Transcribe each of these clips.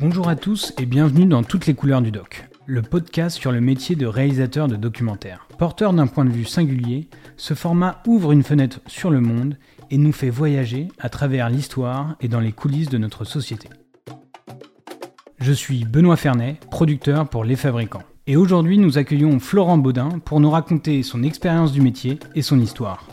Bonjour à tous et bienvenue dans Toutes les couleurs du doc, le podcast sur le métier de réalisateur de documentaire. Porteur d'un point de vue singulier, ce format ouvre une fenêtre sur le monde et nous fait voyager à travers l'histoire et dans les coulisses de notre société. Je suis Benoît Fernet, producteur pour Les Fabricants. Et aujourd'hui, nous accueillons Florent Baudin pour nous raconter son expérience du métier et son histoire.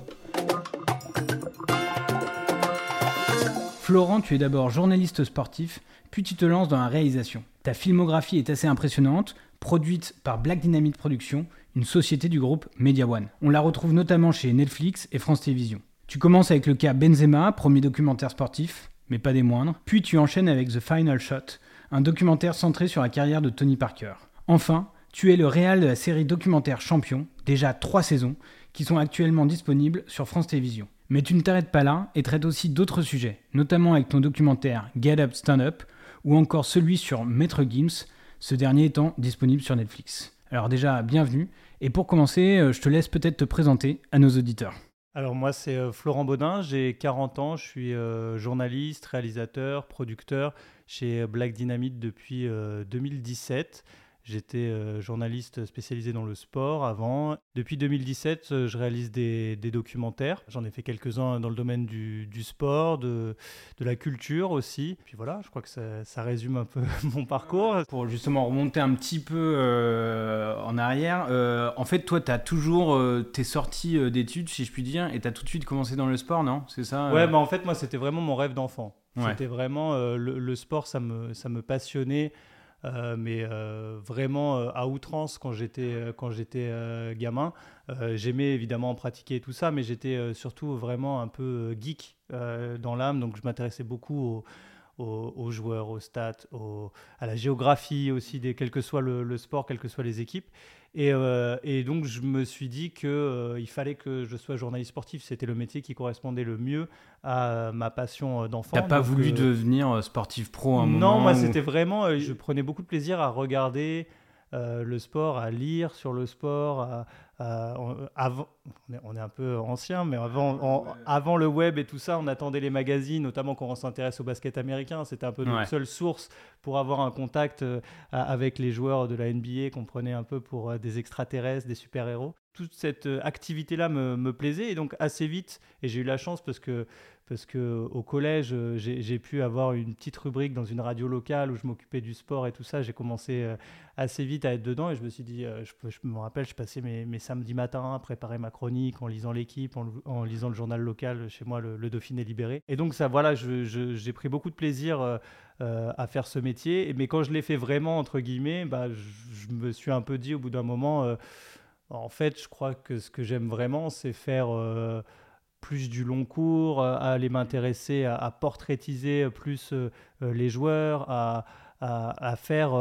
Florent, tu es d'abord journaliste sportif, puis tu te lances dans la réalisation. Ta filmographie est assez impressionnante, produite par Black Dynamite Productions, une société du groupe Media One. On la retrouve notamment chez Netflix et France Télévisions. Tu commences avec le cas Benzema, premier documentaire sportif, mais pas des moindres, puis tu enchaînes avec The Final Shot, un documentaire centré sur la carrière de Tony Parker. Enfin, tu es le réal de la série documentaire Champion, déjà trois saisons, qui sont actuellement disponibles sur France Télévisions. Mais tu ne t'arrêtes pas là et traites aussi d'autres sujets, notamment avec ton documentaire Get Up Stand Up ou encore celui sur Maître Gims, ce dernier étant disponible sur Netflix. Alors déjà, bienvenue. Et pour commencer, euh, je te laisse peut-être te présenter à nos auditeurs. Alors moi c'est euh, Florent Baudin, j'ai 40 ans, je suis euh, journaliste, réalisateur, producteur chez Black Dynamite depuis 2017. J'étais euh, journaliste spécialisé dans le sport avant. Depuis 2017, euh, je réalise des, documentaires. J'en ai fait quelques-uns dans le domaine du, sport, de, de, la culture aussi. Puis voilà, je crois que ça, résume un peu mon parcours. Pour justement remonter un petit peu euh, en arrière, en fait, toi, tu as toujours, t'es sorti d'études, si je puis dire, et tu as tout de suite commencé dans le sport, non? C'est ça Ouais, bah en fait, moi, c'était vraiment mon rêve d'enfant. C'était vraiment le, le, sport, ça me, ça me passionnait. Euh, mais euh, vraiment euh, à outrance quand j'étais quand j'étais gamin. J'aimais évidemment pratiquer tout ça, mais j'étais surtout vraiment un peu geek dans l'âme, donc je m'intéressais beaucoup aux, joueurs, aux stats, à la géographie aussi, des, quel que soit le, sport, quelles que soient les équipes. Euh, et, donc, je me suis dit qu'il euh, fallait que je sois journaliste sportif. C'était le métier qui correspondait le mieux à ma passion d'enfant. T'as pas voulu euh, devenir sportif pro à un non, moment Non, moi, c'était vraiment. Je prenais beaucoup de plaisir à regarder le sport, à lire sur le sport, à, euh, avant, on est, un peu ancien, mais avant, avant le web et tout ça, on attendait les magazines, notamment quand on s'intéresse au basket américain. C'était un peu notre seule source pour avoir un contact euh, avec les joueurs de la NBA qu'on prenait un peu pour euh, des extraterrestres, des super-héros. Toute cette activité-là me, plaisait et donc assez vite, et j'ai eu la chance parce que parce que au collège, euh, j'ai pu avoir une petite rubrique dans une radio locale où je m'occupais du sport et tout ça. J'ai commencé euh, assez vite à être dedans et je me suis dit, euh, je, me rappelle, je passais mes, samedis matins à préparer ma chronique en lisant l'équipe, en, lisant le journal local chez moi, le, Dauphiné Libéré. Et donc ça, voilà, j'ai pris beaucoup de plaisir à faire ce métier. Mais quand je l'ai fait vraiment entre guillemets, bah, je, me suis un peu dit au bout d'un moment, en fait, je crois que ce que j'aime vraiment, c'est faire plus du long cours, euh, aller m'intéresser à, portraitiser plus euh, euh, les joueurs, à, faire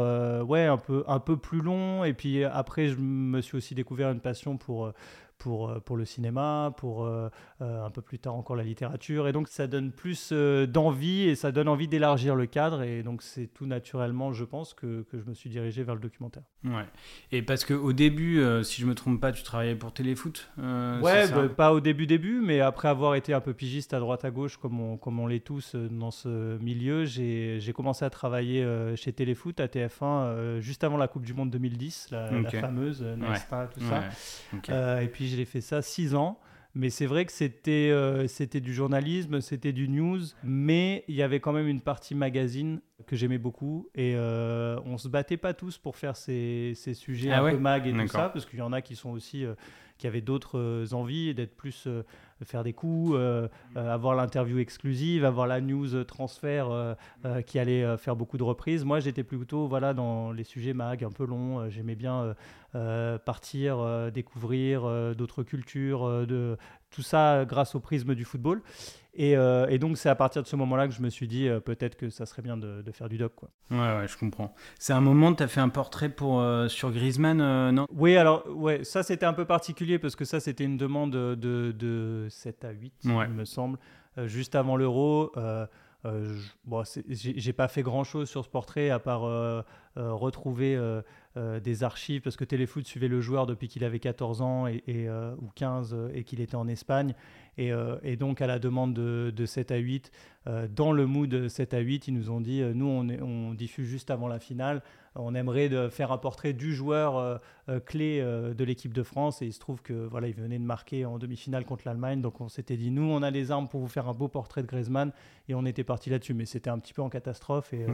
ouais, un, peu, un peu plus long. Et puis après, je me suis aussi découvert une passion pour, pour, euh, pour le cinéma, pour euh, euh, un peu plus tard encore la littérature. Et donc ça donne plus d'envie et ça donne envie d'élargir le cadre. Et donc c'est tout naturellement, je pense, que, que, je me suis dirigé vers le documentaire. Ouais. Et parce qu'au début, si je me trompe pas, tu travaillais pour Téléfoot Ouais, bah, pas au début, début, mais après avoir été un peu pigiste à droite à gauche, comme on, comme on l'est tous dans ce milieu, j'ai commencé à travailler chez Téléfoot à TF1 juste avant la Coupe du Monde 2010, la, fameuse Nesta, tout ça. et puis j'ai fait ça six ans. Mais c'est vrai que c'était euh, c'était du journalisme, c'était du news, mais il y avait quand même une partie magazine que j'aimais beaucoup. Et euh, on se battait pas tous pour faire ces, ces sujets ah un peu mag et tout ça, parce qu'il y en a qui sont aussi euh, qui avaient d'autres envies d'être plus faire des coups, avoir l'interview exclusive, avoir la news transfert qui allait faire beaucoup de reprises. Moi, j'étais plutôt voilà dans les sujets mag un peu longs. J'aimais bien euh, partir, euh, découvrir euh, d'autres cultures, de, tout ça grâce au prisme du football. Et, donc, c'est à partir de ce moment-là que je me suis dit peut-être que ça serait bien de, faire du doc. Quoi. Ouais, ouais, je comprends. C'est un moment, tu as fait un portrait pour, sur Griezmann, non? Oui, alors, ouais, ça c'était un peu particulier parce que ça c'était une demande de, de 7 à 8, il me semble, juste avant l'Euro. Euh, bon, j'ai pas fait grand chose sur ce portrait à part retrouver des archives, parce que Téléfoot suivait le joueur depuis qu'il avait 14 ans et, ou 15 et qu'il était en Espagne. Et, donc, à la demande de, de 7 à 8, dans le mood 7 à 8, ils nous ont dit, nous, on, on diffuse juste avant la finale on aimerait de faire un portrait du joueur euh, euh, clé euh, de l'équipe de France. Et il se trouve que voilà, il venait de marquer en demi-finale contre l'Allemagne. Donc on s'était dit, nous, on a les armes pour vous faire un beau portrait de Griezmann. Et on était parti là-dessus. Mais c'était un petit peu en catastrophe. Et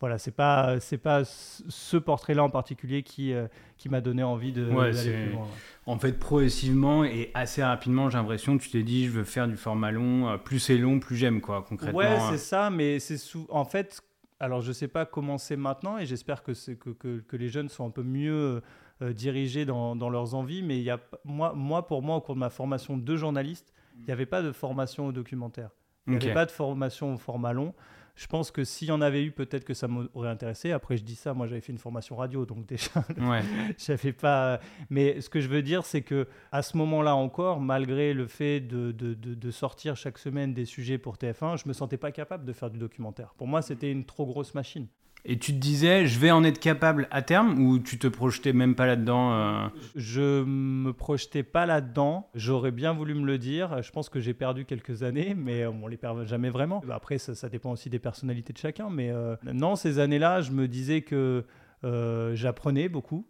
voilà, c'est pas, c'est pas ce portrait-là en particulier qui, qui m'a donné envie de plus loin. En fait, progressivement et assez rapidement, j'ai l'impression que tu t'es dit, je veux faire du format long. Plus c'est long, plus j'aime, quoi, concrètement. Ouais, c'est ça. Mais c'est en fait alors, je ne sais pas comment c'est maintenant et j'espère que, que, que, les jeunes sont un peu mieux euh, dirigés dans, dans, leurs envies. Mais il y a, moi, moi, pour moi, au cours de ma formation de journaliste, il n'y avait pas de formation au documentaire. Il n'y avait pas de formation au format long. Je pense que s'il y en avait eu, peut-être que ça m'aurait intéressé. Après, je dis ça, moi j'avais fait une formation radio, donc déjà, ouais. j'avais pas. Mais ce que je veux dire, c'est que à ce moment-là encore, malgré le fait de, de, de, sortir chaque semaine des sujets pour TF1, je me sentais pas capable de faire du documentaire. Pour moi, c'était une trop grosse machine. Et tu te disais, je vais en être capable à terme ou tu te projetais même pas là-dedans euh Je me projetais pas là-dedans. J'aurais bien voulu me le dire. Je pense que j'ai perdu quelques années, mais on les perd jamais vraiment. Après, ça, dépend aussi des personnalités de chacun. Mais euh, non, ces années-là, je me disais que euh, j'apprenais beaucoup.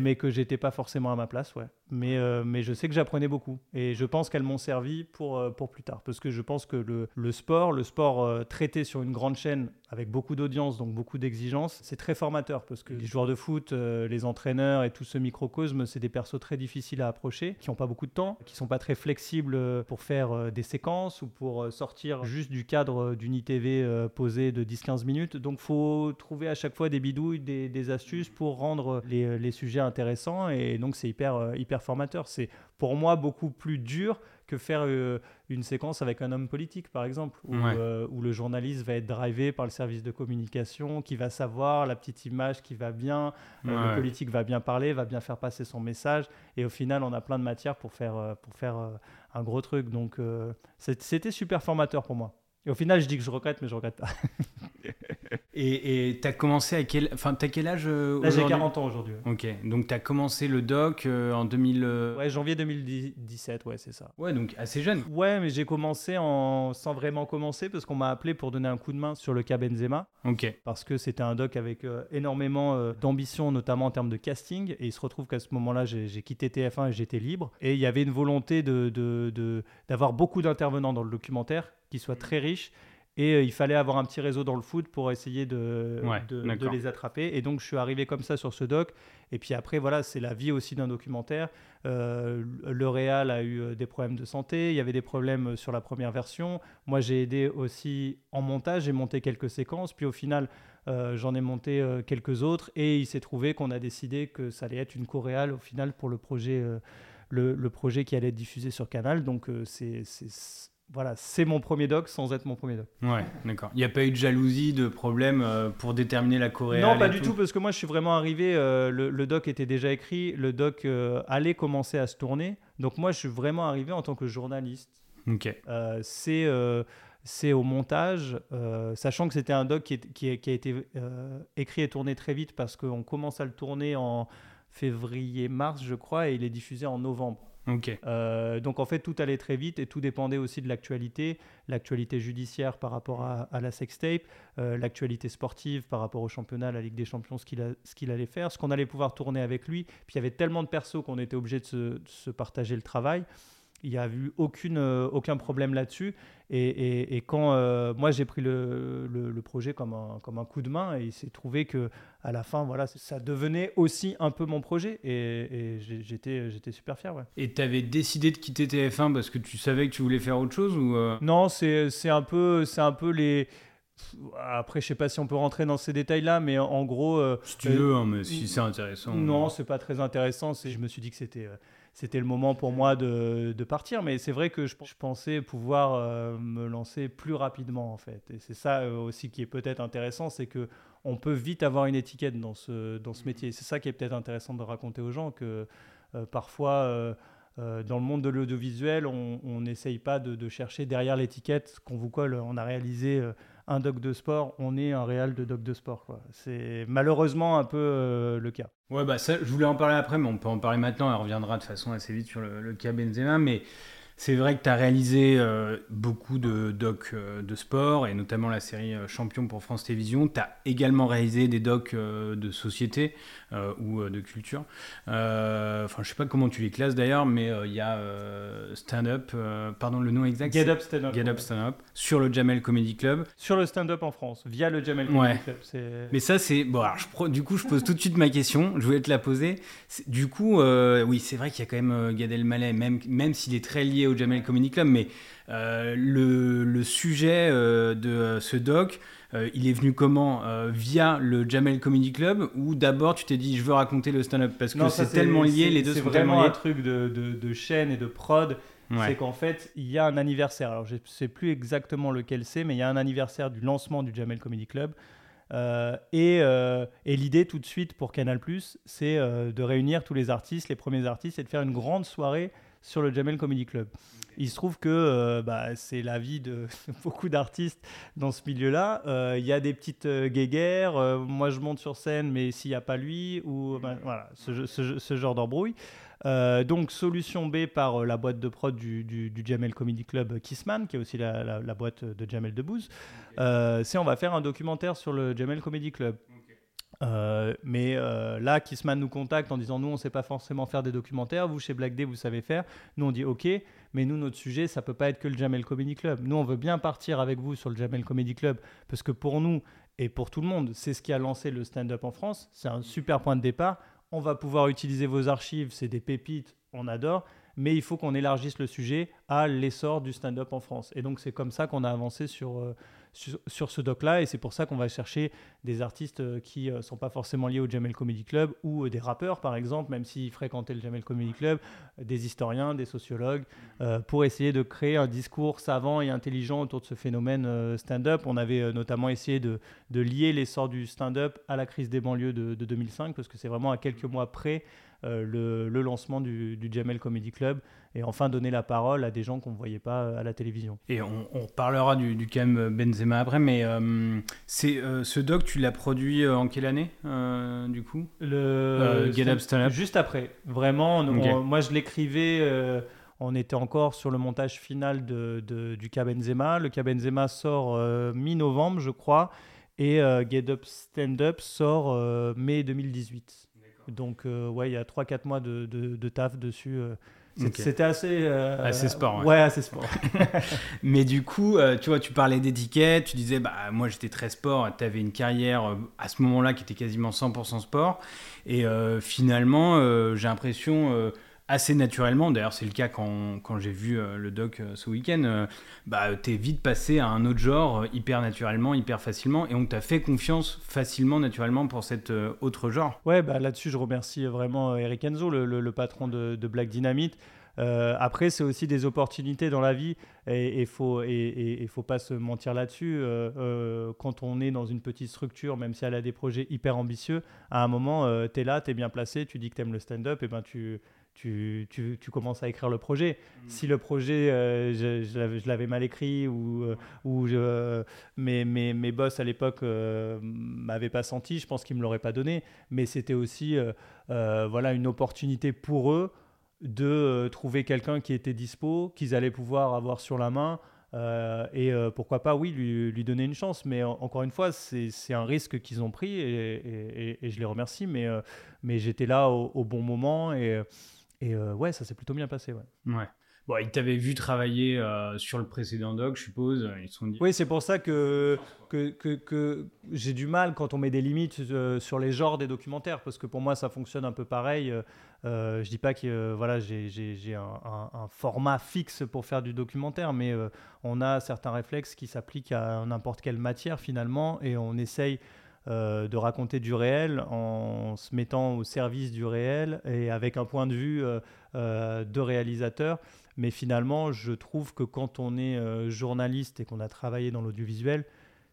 mais que j'étais pas forcément à ma place, ouais mais, euh, mais je sais que j'apprenais beaucoup. Et je pense qu'elles m'ont servi pour, euh, pour plus tard. Parce que je pense que le, le sport, le sport euh, traité sur une grande chaîne avec beaucoup d'audience, donc beaucoup d'exigences, c'est très formateur. Parce que les joueurs de foot, les entraîneurs et tout ce microcosme, c'est des persos très difficiles à approcher, qui n'ont pas beaucoup de temps, qui sont pas très flexibles pour faire des séquences ou pour sortir juste du cadre d'une ITV posée de 10-15 minutes. Donc faut trouver à chaque fois des bidouilles, des, des astuces pour rendre les, les, sujets intéressants. Et donc c'est hyper, hyper formateur. C'est pour moi beaucoup plus dur que faire euh, une séquence avec un homme politique, par exemple, euh, où, le journaliste va être drivé par le service de communication, qui va savoir la petite image qui va bien, euh, le politique va bien parler, va bien faire passer son message, et au final, on a plein de matière pour faire, pour faire un gros truc. Donc, c'était super formateur pour moi. Et au final, je dis que je regrette, mais je regrette pas. Et tu as commencé à quel, enfin, as quel âge euh, Là, j'ai 40 ans aujourd'hui. Ok, donc tu as commencé le doc euh, en 2000. Euh, ouais, janvier 2017, ouais, c'est ça. Ouais, donc assez jeune. Ouais, mais j'ai commencé en... sans vraiment commencer parce qu'on m'a appelé pour donner un coup de main sur le cas Benzema. Ok. Parce que c'était un doc avec énormément d'ambition, notamment en termes de casting. Et il se retrouve qu'à ce moment-là, j'ai quitté TF1 et j'étais libre. Et il y avait une volonté d'avoir de, de, beaucoup d'intervenants dans le documentaire qui soient très riches et euh, il fallait avoir un petit réseau dans le foot pour essayer de, de, les attraper. Et donc, je suis arrivé comme ça sur ce doc. Et puis après, voilà, c'est la vie aussi d'un documentaire. Euh, le Réal a eu euh, des problèmes de santé. Il y avait des problèmes sur la première version. Moi, j'ai aidé aussi en montage. J'ai monté quelques séquences. Puis au final, j'en ai monté quelques autres. Et il s'est trouvé qu'on a décidé que ça allait être une co-réal au final pour le projet, le, le, projet qui allait être diffusé sur Canal. Donc, c'est voilà, c'est mon premier doc sans être mon premier doc. Ouais, d'accord. Il n'y a pas eu de jalousie, de problème euh, pour déterminer la Corée Non, pas du tout. parce que moi je suis vraiment arrivé, euh, le, doc était déjà écrit, le doc euh, allait commencer à se tourner. Donc moi je suis vraiment arrivé en tant que journaliste. Ok. c'est c'est au montage, sachant que c'était un doc qui, qui, a été écrit et tourné très vite parce qu'on commence à le tourner en février-mars, je crois, et il est diffusé en novembre. Euh, donc en fait, tout allait très vite et tout dépendait aussi de l'actualité, l'actualité judiciaire par rapport à, la sextape, euh, l'actualité sportive par rapport au championnat, la Ligue des Champions, ce qu'il allait faire, ce qu'on allait pouvoir tourner avec lui. Puis il y avait tellement de persos qu'on était obligé de se, partager le travail. Il n'y a eu aucune, euh, aucun problème là-dessus. Et, quand euh, moi j'ai pris le, le, projet comme un, comme un coup de main, et il s'est trouvé que à la fin, voilà, ça devenait aussi un peu mon projet. Et, j'étais, j'étais super fier. Ouais. Et tu avais décidé de quitter TF1 parce que tu savais que tu voulais faire autre chose ou euh? Non, c'est, c'est, un peu, c'est un peu les. Après, je sais pas si on peut rentrer dans ces détails-là, mais en, gros. si tu veux, hein, mais si c'est intéressant. Non, c'est pas très intéressant. C'est, je me suis dit que c'était c'était le moment pour moi de, partir. Mais c'est vrai que je, pensais pouvoir euh, me lancer plus rapidement, en fait. Et c'est ça euh, aussi qui est peut-être intéressant, c'est que on peut vite avoir une étiquette dans ce, dans ce métier. C'est ça qui est peut-être intéressant de raconter aux gens, que euh, parfois... dans le monde de l'audiovisuel, on n'essaye pas de, chercher derrière l'étiquette qu'on vous colle. On a réalisé un doc de sport, on est un réal de doc de sport. C'est malheureusement un peu le cas. Ouais, bah je voulais en parler après, mais on peut en parler maintenant. Elle reviendra de façon assez vite sur le, cas Benzema. Mais c'est vrai que tu as réalisé euh, beaucoup de docs euh, de sport et notamment la série euh, Champion pour France Télévisions. Tu as également réalisé des docs de société ou de culture. Enfin, je sais pas comment tu les classes d'ailleurs, mais il y a Stand Up, pardon, le nom exact Get Up Stand Up. Get Up Stand Up sur le Jamel Comedy Club. Sur le stand up en France, via le Jamel Comedy Club. Mais ça, c'est. Bon, alors, je, du coup, je pose tout de suite ma question. Je voulais te la poser. Du coup, oui, c'est vrai qu'il y a quand même Gad Elmaleh, même, même s'il est très lié au Jamel Comedy Club, mais euh, le, sujet euh, de ce doc, euh, il est venu comment Via le Jamel Comedy Club ou d'abord tu t'es dit je veux raconter le stand-up Parce que c'est tellement lié, les deux sont vraiment un truc de, de, chaîne et de prod. C'est qu'en fait, il y a un anniversaire. Alors, je ne sais plus exactement lequel c'est, mais il y a un anniversaire du lancement du Jamel Comedy Club. et, et l'idée tout de suite pour Canal, c'est de réunir tous les artistes, les premiers artistes, et de faire une grande soirée sur le Jamel Comedy Club. Il se trouve que euh, bah, c'est la vie de beaucoup d'artistes dans ce milieu-là. Euh, il y a des petites euh, guéguerres. moi, je monte sur scène, mais s'il n'y a pas lui, ou bah, voilà, ce, genre d'embrouille. donc, solution B par la boîte de prod du, Jamel Comedy Club Kissman, qui est aussi la, boîte de Jamel Debbouze, c'est on va faire un documentaire sur le Jamel Comedy Club. Euh, mais euh, là, Kissman nous contacte en disant nous, on ne sait pas forcément faire des documentaires. Vous, chez Black Day, vous savez faire. Nous, on dit OK, mais nous, notre sujet, ça peut pas être que le Jamel Comedy Club. Nous, on veut bien partir avec vous sur le Jamel Comedy Club parce que pour nous et pour tout le monde, c'est ce qui a lancé le stand-up en France. C'est un super point de départ. On va pouvoir utiliser vos archives, c'est des pépites, on adore mais il faut qu'on élargisse le sujet à l'essor du stand-up en France. Et donc c'est comme ça qu'on a avancé sur, euh, sur, ce doc-là, et c'est pour ça qu'on va chercher des artistes euh, qui ne euh, sont pas forcément liés au Jamel Comedy Club, ou euh, des rappeurs par exemple, même s'ils fréquentaient le Jamel Comedy Club, des historiens, des sociologues, pour essayer de créer un discours savant et intelligent autour de ce phénomène stand-up. On avait notamment essayé de, de lier l'essor du stand-up à la crise des banlieues de, de 2005, parce que c'est vraiment à quelques mois près le, le, lancement du, du Jamel Comedy Club et enfin donner la parole à des gens qu'on ne voyait pas euh, à la télévision. Et on, parlera du, du Benzema après, mais euh, c'est euh, ce doc, tu l'as produit en quelle année du coup? Le Get Up Stand Up Juste après. Vraiment, moi je l'écrivais. on était encore sur le montage final de, du cas Benzema. Le cas Benzema sort mi-novembre, je crois, et Get Up Stand Up sort mai 2018. Donc, ouais, il y a 3-4 mois de, de, taf dessus. C'était assez. Euh, assez sport. Ouais, assez sport. Mais du coup, euh, tu vois, tu parlais d'étiquette, tu disais, bah, moi j'étais très sport, tu avais une carrière euh, à ce moment-là qui était quasiment 100% sport. Et finalement, j'ai l'impression assez naturellement, d'ailleurs c'est le cas quand, quand j'ai vu euh, le doc euh, ce week-end, euh, bah, t'es vite passé à un autre genre hyper naturellement, hyper facilement, et on t'a fait confiance facilement, naturellement pour cet autre genre. Ouais, bah, là-dessus je remercie vraiment Eric Enzo, le, le, patron de, de, Black Dynamite. après, c'est aussi des opportunités dans la vie et il faut, et, et, faut pas se mentir là-dessus. quand on est dans une petite structure, même si elle a des projets hyper ambitieux, à un moment, tu es là, tu es bien placé, tu dis que tu aimes le stand-up, et ben tu, tu, tu, tu, commences à écrire le projet. Mm. Si le projet, euh, je, l'avais mal écrit ou, euh, ou je, mes, mes, mes, boss à l'époque ne euh, m'avaient pas senti, je pense qu'ils me l'auraient pas donné. Mais c'était aussi voilà, une opportunité pour eux de trouver quelqu'un qui était dispo, qu'ils allaient pouvoir avoir sur la main. et pourquoi pas, oui, lui, lui, donner une chance. Mais encore une fois, c'est un risque qu'ils ont pris et, et, et, je les remercie. Mais, mais j'étais là au, au, bon moment et, et euh, ouais, ça s'est plutôt bien passé. Ouais. ouais. Bon, ils t'avaient vu travailler euh, sur le précédent doc, je suppose. Ils sont Oui, c'est pour ça que, que, que, j'ai du mal quand on met des limites euh, sur les genres des documentaires, parce que pour moi, ça fonctionne un peu pareil. Euh, je dis pas que voilà, j'ai un, un, format fixe pour faire du documentaire, mais on a certains réflexes qui s'appliquent à n'importe quelle matière finalement, et on essaye euh, de raconter du réel en se mettant au service du réel et avec un point de vue euh, euh, de réalisateur. Mais finalement, je trouve que quand on est journaliste et qu'on a travaillé dans l'audiovisuel,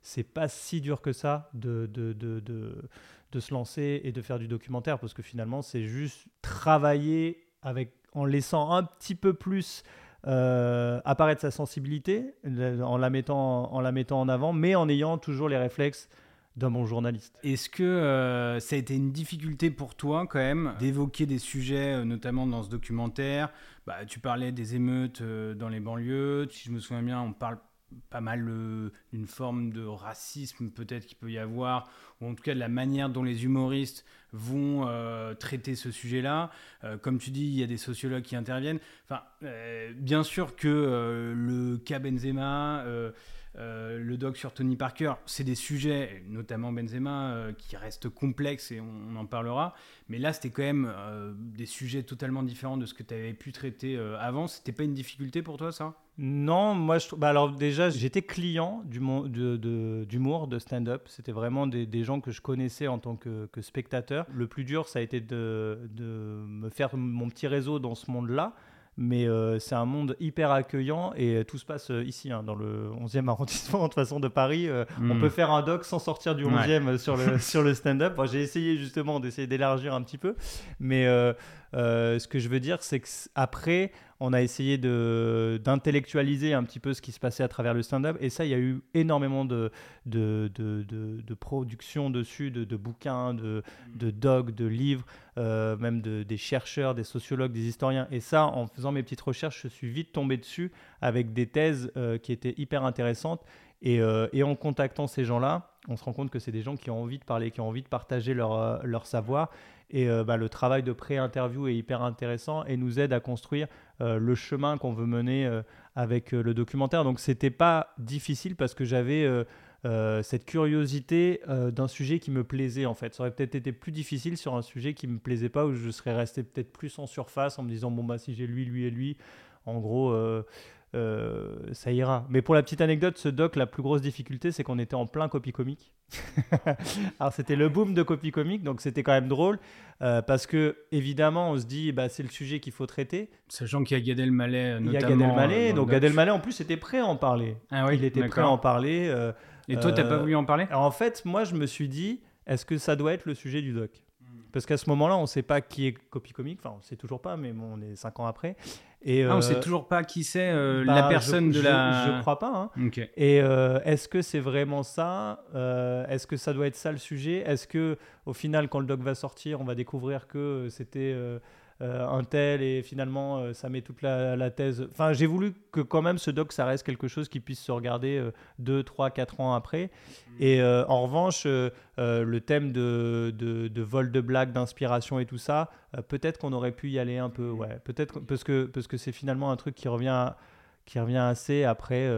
c'est pas si dur que ça de, de, de, de, se lancer et de faire du documentaire parce que finalement, c'est juste travailler avec, en laissant un petit peu plus apparaître sa sensibilité en la, mettant, en la mettant en avant, mais en ayant toujours les réflexes d'un bon journaliste. Est-ce que euh, ça a été une difficulté pour toi quand même d'évoquer des sujets, euh, notamment dans ce documentaire? Bah, Tu parlais des émeutes euh, dans les banlieues, si je me souviens bien, on parle pas mal d'une forme de racisme peut-être qu'il peut y avoir, ou en tout cas de la manière dont les humoristes vont traiter ce sujet-là. comme tu dis, il y a des sociologues qui interviennent. Enfin, bien sûr que le cas Benzema euh, le doc sur Tony Parker, c'est des sujets, notamment Benzema, euh, qui restent complexes et on, en parlera. Mais là, c'était quand même euh, des sujets totalement différents de ce que tu avais pu traiter avant. C'était pas une difficulté pour toi, ça? Non, moi, je bah alors déjà, j'étais client d'humour, de, de, stand-up. C'était vraiment des, gens que je connaissais en tant que, spectateur. Le plus dur, ça a été de, de me faire mon petit réseau dans ce monde-là mais euh, c'est un monde hyper accueillant et euh, tout se passe euh, ici, hein, dans le 11e arrondissement, de toute façon, de Paris. On hmm. peut faire un doc sans sortir du 11e sur le, sur le stand-up. J'ai essayé justement d'essayer d'élargir un petit peu, mais ce que je veux dire, c'est qu'après, on a essayé d'intellectualiser un petit peu ce qui se passait à travers le stand-up. Et ça, il y a eu énormément de, de, de, de production dessus, de, bouquins, de, de docs, de livres, euh, même des chercheurs, des sociologues, des historiens. Et ça, en faisant mes petites recherches, je suis vite tombé dessus avec des thèses euh, qui étaient hyper intéressantes. Et, euh, et en contactant ces gens-là, on se rend compte que c'est des gens qui ont envie de parler, qui ont envie de partager leur, leur savoir. Et bah, le travail de pré-interview est hyper intéressant et nous aide à construire euh, le chemin qu'on veut mener euh, avec euh, le documentaire. Donc c'était pas difficile parce que j'avais cette curiosité d'un sujet qui me plaisait en fait. Ça aurait peut-être été plus difficile sur un sujet qui me plaisait pas où je serais resté peut-être plus en surface en me disant bon bah si j'ai lui, lui et lui, en gros euh, ça ira. Mais pour la petite anecdote, ce doc, la plus grosse difficulté, c'est qu'on était en plein copie comique. Alors c'était le boom de copie comique, donc c'était quand même drôle euh, parce que évidemment, on se dit, bah, c'est le sujet qu'il faut traiter. Sachant qu'il y a Gad Elmaleh, notamment. Il y a Gad Elmaleh, euh, donc Gad Elmaleh en plus était prêt à en parler. Ah oui, il était prêt à en parler. Et toi, t'as pas voulu en parler? Alors en fait, moi, je me suis dit, est-ce que ça doit être le sujet du doc? Parce qu'à ce moment-là, on ne sait pas qui est Copy Comic. Enfin, on ne sait toujours pas, mais bon, on est cinq ans après. Et, ah, on ne sait euh, toujours pas qui c'est euh, la bah, personne de la. Je ne crois pas. Hein. Et euh, est-ce que c'est vraiment ça? Est-ce que ça doit être ça le sujet? Est-ce que au final, quand le doc va sortir, on va découvrir que c'était un tel et finalement euh, ça met toute la, thèse. Enfin, j'ai voulu que quand même ce doc ça reste quelque chose qui puisse se regarder 2, 3, 4 ans après. Mm. Et euh, en revanche, le thème de, de, vol de blagues, d'inspiration et tout ça, peut-être qu'on aurait pu y aller un peu. Ouais, peut-être parce que parce que c'est finalement un truc qui revient qui revient assez après.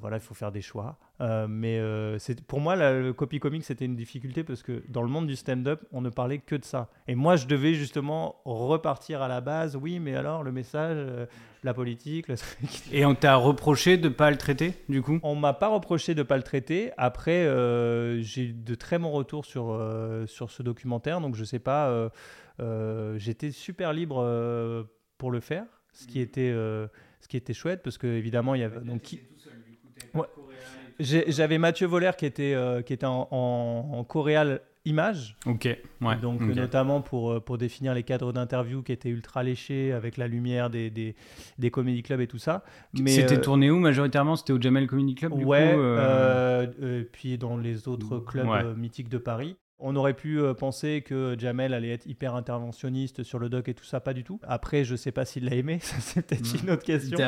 Voilà, il faut faire des choix. Euh, mais euh, pour moi, le copy comic, c'était une difficulté parce que dans le monde du stand-up, on ne parlait que de ça. Et moi, je devais justement repartir à la base. Oui, mais alors, le message, euh, la politique. Et on t'a reproché de ne pas le traiter, du coup? On m'a pas reproché de ne pas le traiter. Après, j'ai eu de très bons retours sur, sur ce documentaire. Donc, je sais pas. J'étais super libre pour le faire, ce qui, était, ce qui était chouette parce que, évidemment, il y avait. Donc, qui... J'avais Mathieu Voller qui était, euh, qui était en, en, coréal image. Ok, ouais. Donc, notamment pour, euh, pour définir les cadres d'interview qui étaient ultra léchés avec la lumière des, des, des comedy clubs et tout ça. C'était euh, tourné où majoritairement? C'était au Jamel Comedy Club du Ouais, coup, puis dans les autres clubs mythiques de Paris. On aurait pu euh, penser que Jamel allait être hyper interventionniste sur le doc et tout ça, pas du tout. Après, je sais pas s'il l'a aimé, ça c'est peut-être mm. une autre question.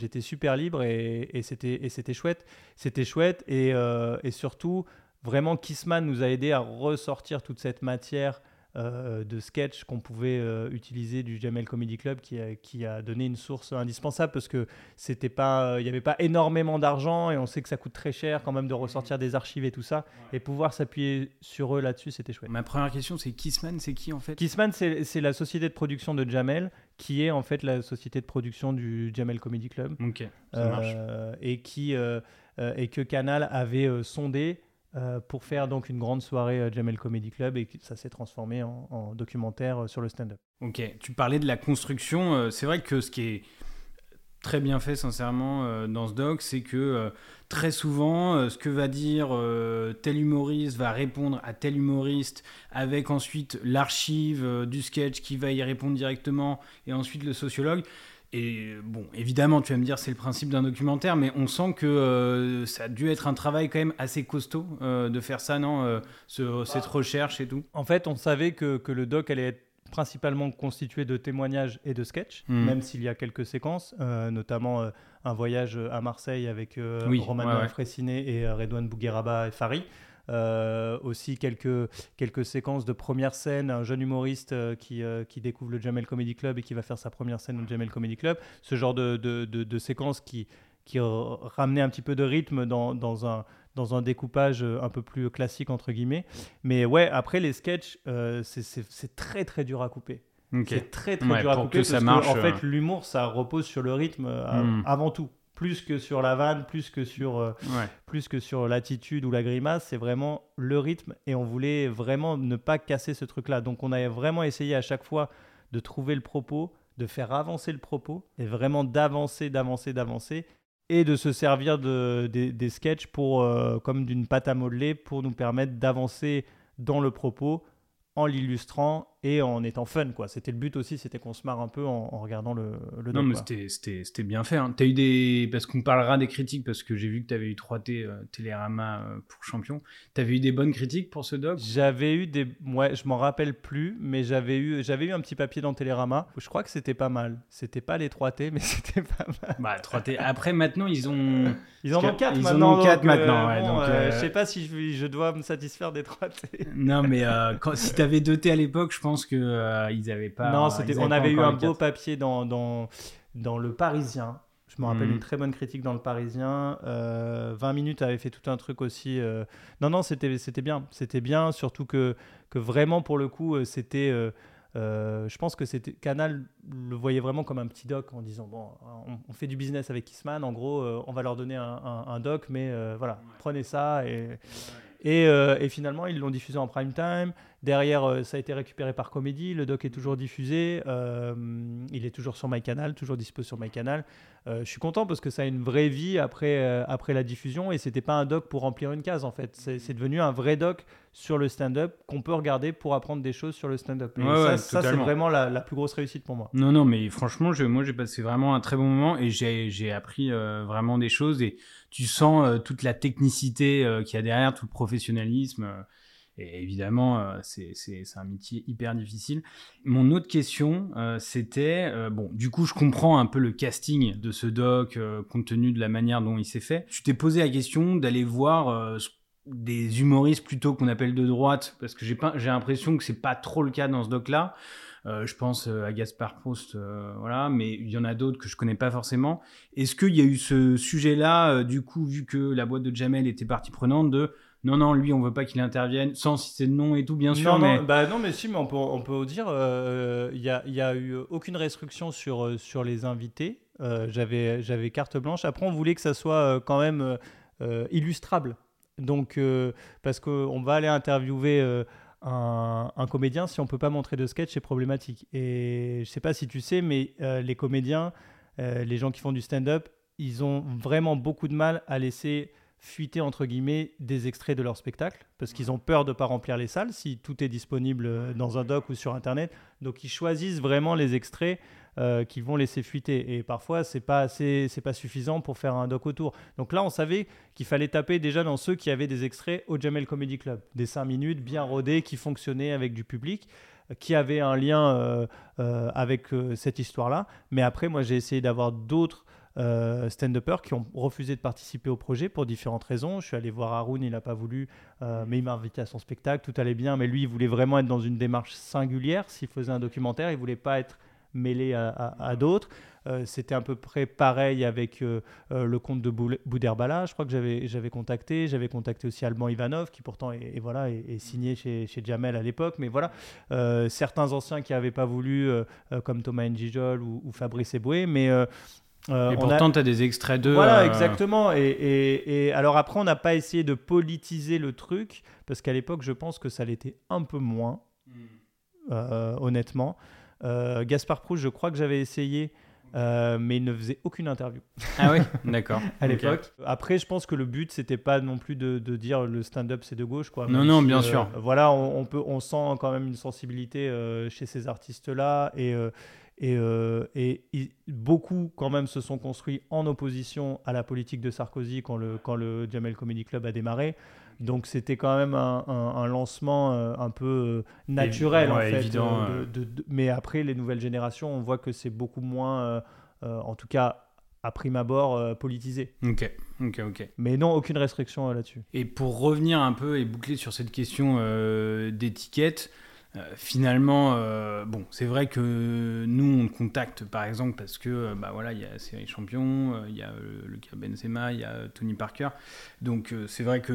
J'étais super libre et, et c'était chouette. C'était chouette et, euh, et surtout, vraiment, Kissman nous a aidé à ressortir toute cette matière euh, de sketch qu'on pouvait euh, utiliser du Jamel Comedy Club qui a, qui a, donné une source indispensable parce que c'était pas il n'y avait pas énormément d'argent et on sait que ça coûte très cher quand même de ressortir des archives et tout ça et pouvoir s'appuyer sur eux là-dessus c'était chouette. Ma première question c'est Kissman c'est qui en fait? Kissman c'est la société de production de Jamel qui est en fait la société de production du Jamel Comedy Club. Ok, ça marche. Euh, et qui et que Canal avait sondé euh, pour faire donc une grande soirée euh, Jamel Comedy Club et ça s'est transformé en, documentaire euh, sur le stand-up. Ok, tu parlais de la construction. c'est vrai que ce qui est très bien fait sincèrement dans ce doc, c'est que très souvent, ce que va dire tel humoriste va répondre à tel humoriste avec ensuite l'archive du sketch qui va y répondre directement et ensuite le sociologue. Et bon, évidemment, tu vas me dire c'est le principe d'un documentaire, mais on sent que ça a dû être un travail quand même assez costaud de faire ça, non Cette recherche et tout. En fait, on savait que, que le doc allait être principalement constitué de témoignages et de sketchs, hmm. même s'il y a quelques séquences, euh, notamment euh, un voyage à Marseille avec euh, Roman et Redouane Bougueraba et Fari. Aussi quelques, quelques séquences de première scène, un jeune humoriste qui, qui découvre le Jamel Comedy Club et qui va faire sa première scène au Jamel Comedy Club. Ce genre de, de, de, séquences qui, qui ramenait un petit peu de rythme dans, dans un dans un découpage euh, un peu plus classique, entre guillemets. Mais ouais, après, les sketchs, euh, c'est très, très dur à couper. C'est très, très dur à couper. Que ça marche, en fait, euh. l'humour, ça repose sur le rythme hmm. avant tout. Plus que sur la vanne, plus que sur, plus que sur l'attitude ou la grimace, c'est vraiment le rythme. Et on voulait vraiment ne pas casser ce truc-là. Donc, on a vraiment essayé à chaque fois de trouver le propos, de faire avancer le propos et vraiment d'avancer, d'avancer, d'avancer et de se servir de, des, des sketchs pour, euh, comme d'une pâte à modeler pour nous permettre d'avancer dans le propos en l'illustrant et en étant fun quoi. C'était le but aussi c'était qu'on se marre un peu en, regardant le, le non mais c'était bien fait hein. as eu des parce qu'on parlera des critiques parce que j'ai vu que tu avais eu 3T euh, Télérama euh, pour champion. Tu avais eu des bonnes critiques pour ce doc? J'avais eu des ouais je m'en rappelle plus mais j'avais eu j'avais eu un petit papier dans Télérama. Je crois que c'était pas mal. C'était pas les 3T mais c'était pas mal. Bah 3T après maintenant ils ont ils en ont 4 maintenant ils 4 maintenant ouais, donc, euh, je sais pas si je, je, dois me satisfaire des 3T non mais quand, si t'avais 2T à l'époque je pense pense que euh, ils avaient pas. Non, c'était, on avait eu un beau papier dans, dans, dans le Parisien. Je me rappelle mhm. une très bonne critique dans le Parisien. 20 euh, minutes avait fait tout un truc aussi. Euh. Non, non, c'était, c'était bien. C'était bien, surtout que, que vraiment, pour le coup, c'était. je pense que c'était Canal le voyait vraiment comme un petit doc en disant bon, on, fait du business avec Kissman. En gros, on va leur donner un, un, doc, mais voilà, prenez ça et. Et, et, finalement, ils l'ont diffusé en prime time. Derrière, euh, ça a été récupéré par Comédie. Le doc est toujours diffusé. Euh, il est toujours sur MyCanal, toujours dispo sur MyCanal. Euh, je suis content parce que ça a une vraie vie après, après la diffusion et c'était pas un doc pour remplir une case en fait. C'est devenu un vrai doc sur le stand-up qu'on peut regarder pour apprendre des choses sur le stand-up. ça, ça c'est vraiment la, la, plus grosse réussite pour moi. Non, non, mais franchement, je, moi j'ai passé vraiment un très bon moment et j'ai appris vraiment des choses et tu sens toute la technicité qu'il y a derrière, tout le professionnalisme. Et évidemment, euh, c'est un métier hyper difficile. Mon autre question, euh, c'était, euh, bon, du coup, je comprends un peu le casting de ce doc, compte tenu de la manière dont il s'est fait. Tu t'es posé la question d'aller voir des humoristes plutôt qu'on appelle de droite, parce que j'ai l'impression que c'est pas trop le cas dans ce doc-là. je pense à Gaspard Proust, voilà, mais il y en a d'autres que je connais pas forcément. Est-ce qu'il y a eu ce sujet-là, du coup, vu que la boîte de Jamel était partie prenante, de non, non, lui, on veut pas qu'il intervienne, sans citer de nom et tout, bien sûr. Non, mais... non, bah non mais si, mais on peut, on peut dire, il euh, n'y a, y a, eu aucune restriction sur, euh, sur les invités. Euh, j'avais, j'avais carte blanche. Après, on voulait que ça soit quand même illustrable. Donc, parce qu'on va aller interviewer un, un, comédien, si on peut pas montrer de sketch, c'est problématique. Et je sais pas si tu sais, mais les comédiens, les gens qui font du stand-up, ils ont vraiment beaucoup de mal à laisser fuiter entre guillemets des extraits de leur spectacle parce qu'ils ont peur de ne pas remplir les salles si tout est disponible euh, dans un doc ou sur internet. Donc ils choisissent vraiment les extraits euh, qu'ils vont laisser fuiter et parfois c'est pas assez c'est pas suffisant pour faire un doc autour. Donc là on savait qu'il fallait taper déjà dans ceux qui avaient des extraits au Jamel Comedy Club, des 5 minutes bien rodés qui fonctionnaient avec du public euh, qui avaient un lien avec cette histoire-là. Mais après, moi, j'ai essayé d'avoir d'autres euh, stand-uppers qui ont refusé de participer au projet pour différentes raisons. Je suis allé voir Haroun, il n'a pas voulu, euh, mais il m'a invité à son spectacle, tout allait bien, mais lui, il voulait vraiment être dans une démarche singulière. S'il faisait un documentaire, il voulait pas être mêlé à, d'autres. Euh, c'était à peu près pareil avec le compte de Bouderbala, je crois que j'avais contacté. J'avais contacté aussi Alban Ivanov, qui pourtant est, voilà, est, signé chez, chez, Jamel à l'époque. Mais voilà, certains anciens qui n'avaient pas voulu, comme Thomas Njijol ou, ou Fabrice Eboué. Mais euh, et pourtant, tu as des extraits de. Voilà, euh, exactement. Et, alors après, on n'a pas essayé de politiser le truc, parce qu'à l'époque, je pense que ça l'était un peu moins, hmm. euh, honnêtement. Gaspard Proust, je crois que j'avais essayé, mais il ne faisait aucune interview. Ah oui, d'accord. à l'époque. Après, je pense que le but, c'était pas non plus de, dire le stand-up c'est de gauche, quoi. Non, non, bien sûr. Voilà, on, peut, on sent quand même une sensibilité chez ces artistes-là et Et, et, beaucoup, quand même, se sont construits en opposition à la politique de Sarkozy quand le, quand le Jamel Comedy Club a démarré. Donc c'était quand même un, lancement un peu naturel, en fait. Évident, mais après, les nouvelles générations, on voit que c'est beaucoup moins, en tout cas à prime abord euh, politisé. Ok, ok, ok. Mais non, aucune restriction euh, là-dessus. Et pour revenir un peu et boucler sur cette question euh, finalement, bon, c'est vrai que nous on contacte par exemple parce que bah voilà, il y a Série Champion, il y a le cas Benzema, il y a Tony Parker, donc c'est vrai que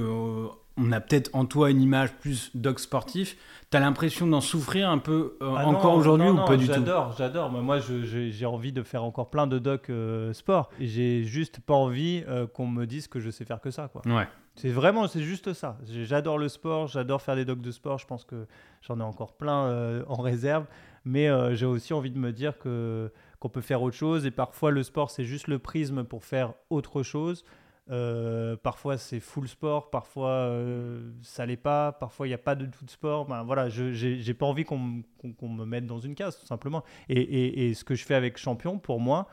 on a peut-être en toi une image plus doc sportif. Tu as l'impression d'en souffrir un peu euh, ah encore aujourd'hui ou pas du tout? J'adore, j'adore. Moi, j'ai envie de faire encore plein de docs euh, sport. J'ai juste pas envie euh, qu'on me dise que je sais faire que ça. Quoi. Ouais. C'est vraiment, c'est juste ça. J'adore le sport, j'adore faire des docs de sport. Je pense que j'en ai encore plein en réserve. Mais j'ai aussi envie de me dire que qu'on peut faire autre chose. Et parfois, le sport, c'est juste le prisme pour faire autre chose. Euh, parfois c'est full sport, parfois euh, ça l'est pas, parfois il n'y a pas de tout de sport. Ben, voilà, je j'ai pas envie qu'on me mette dans une case tout simplement. Et, et, ce que je fais avec Champion, pour moi,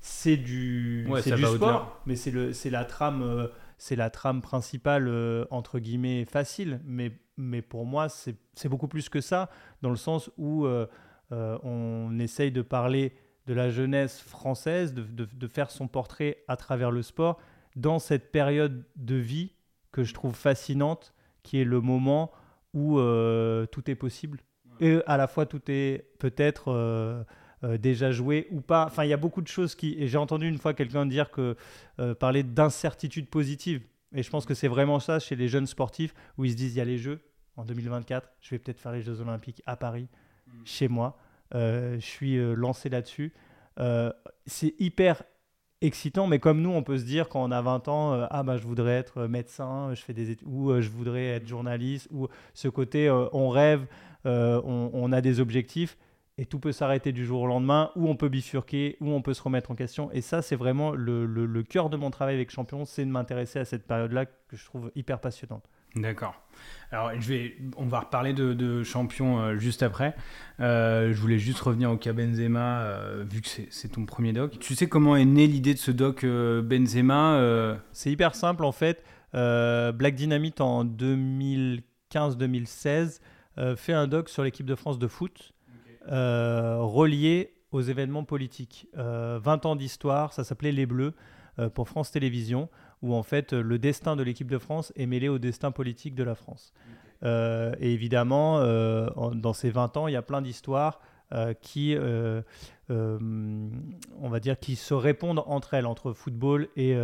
c'est du, du sport, mais c'est la trame euh, c'est la trame principale entre guillemets facile. Mais mais pour moi c'est beaucoup plus que ça dans le sens où on essaye de parler de la jeunesse française, de, de, de faire son portrait à travers le sport dans cette période de vie que je trouve fascinante, qui est le moment où euh, tout est possible. Et à la fois, tout est peut-être euh, euh, déjà joué ou pas. Enfin, il y a beaucoup de choses qui. Et j'ai entendu une fois quelqu'un dire que parler d'incertitude positive. Et je pense que c'est vraiment ça chez les jeunes sportifs où ils se disent il y a les Jeux en 2024, je vais peut-être faire les Jeux Olympiques à Paris, mm. chez moi. je suis lancé là-dessus. c'est hyper excitant, mais comme nous, on peut se dire quand on a 20 ans, euh, ah bah je voudrais être euh, médecin, je fais des ou euh, je voudrais être journaliste, ou ce côté on rêve, on, a des objectifs, et tout peut s'arrêter du jour au lendemain, ou on peut bifurquer, ou on peut se remettre en question. Et ça, c'est vraiment le, le cœur de mon travail avec Champion, c'est de m'intéresser à cette période-là que je trouve hyper passionnante. D'accord. Alors, je vais, on va reparler de, de champion euh, juste après. Euh, je voulais juste revenir au cas Benzema, euh, vu que c'est ton premier doc. Tu sais comment est née l'idée de ce doc Benzema C'est hyper simple en fait. Black Dynamite en 2015-2016 fait un doc sur l'équipe de France de foot relié aux événements politiques. 20 ans d'histoire, ça s'appelait Les Bleus pour France Télévisions où en fait le destin de l'équipe de France est mêlé au destin politique de la France. Euh, et évidemment, euh, dans ces 20 ans, il y a plein d'histoires euh, qui, on va dire, qui se répondent entre elles, entre football et,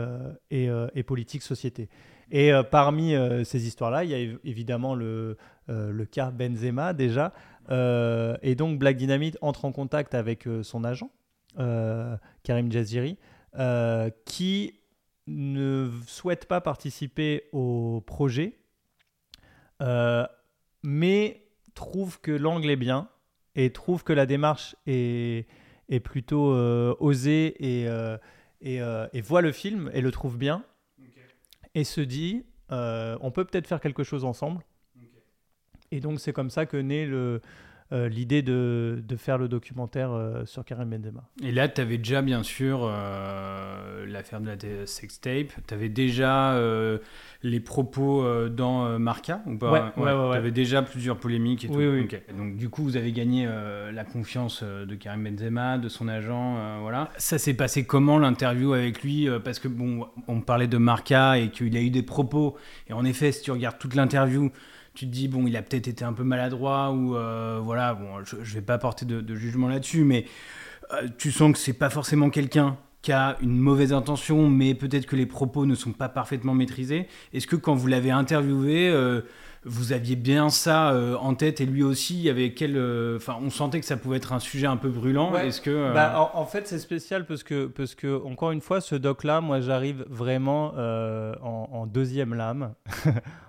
et, politique, société. Et parmi ces histoires-là, il y a évidemment le, le cas Benzema déjà. Et donc Black Dynamite entre en contact avec son agent, Karim Jaziri, qui ne souhaite pas participer au projet, euh, mais trouve que l'angle est bien et trouve que la démarche est, est plutôt euh, osée et, euh, et, voit le film et le trouve bien et se dit on peut peut-être faire quelque chose ensemble. Et donc c'est comme ça que naît le, euh, l'idée de, de, faire le documentaire euh, sur Karim Benzema. Et là, tu avais déjà, bien sûr, euh, l'affaire de la sextape. Tu avais déjà les propos dans Marca ou pas? Ouais, ouais, ouais, Tu avais déjà plusieurs polémiques et tout. Oui, oui. Donc, du coup, vous avez gagné la confiance de Karim Benzema, de son agent. voilà. Ça s'est passé comment l'interview avec lui Parce que, bon, on parlait de Marca et qu'il a eu des propos. Et en effet, si tu regardes toute l'interview, tu te dis bon il a peut-être été un peu maladroit ou euh, voilà bon je, ne vais pas porter de, jugement là-dessus mais euh, tu sens que c'est pas forcément quelqu'un qui a une mauvaise intention mais peut-être que les propos ne sont pas parfaitement maîtrisés. Est-ce que quand vous l'avez interviewé euh, vous aviez bien ça en tête et lui aussi il y avait quel enfin on sentait que ça pouvait être un sujet un peu brûlant. Est-ce que bah, en, fait c'est spécial parce que parce que encore une fois ce doc là moi j'arrive vraiment en, en, deuxième lame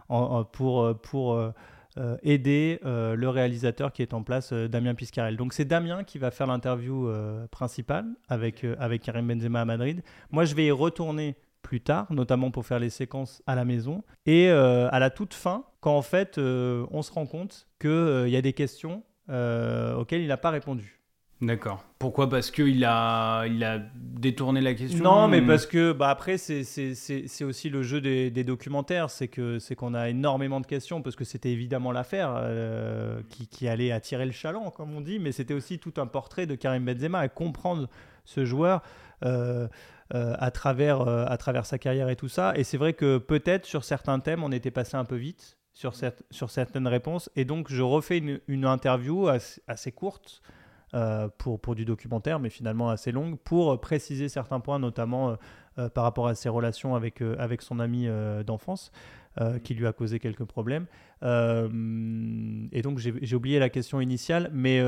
pour, euh, pour euh, euh, aider le réalisateur qui est en place, Damien Piscarel. Donc c'est Damien qui va faire l'interview principale avec, avec Karim Benzema à Madrid. Moi, je vais y retourner plus tard, notamment pour faire les séquences à la maison. Et à la toute fin, quand en fait on se rend compte qu'il il y a des questions auxquelles il n'a pas répondu. D'accord. Pourquoi? Parce qu'il a, il a détourné la question Non, mais parce que bah, après, c'est aussi le jeu des, documentaires. C'est qu'on a énormément de questions, parce que c'était évidemment l'affaire euh, qui, qui, allait attirer le chaland, comme on dit, mais c'était aussi tout un portrait de Karim Benzema et comprendre ce joueur. Euh, euh, à, travers, à travers sa carrière et tout ça. Et c'est vrai que peut-être sur certains thèmes, on était passé un peu vite sur, cette, sur certaines réponses. Et donc, je refais une, une interview assez courte pour, pour du documentaire, mais finalement assez longue, pour préciser certains points, notamment euh, euh, par rapport à ses relations avec, avec son ami d'enfance. Qui lui a causé quelques problèmes. et donc j'ai oublié la question initiale, mais...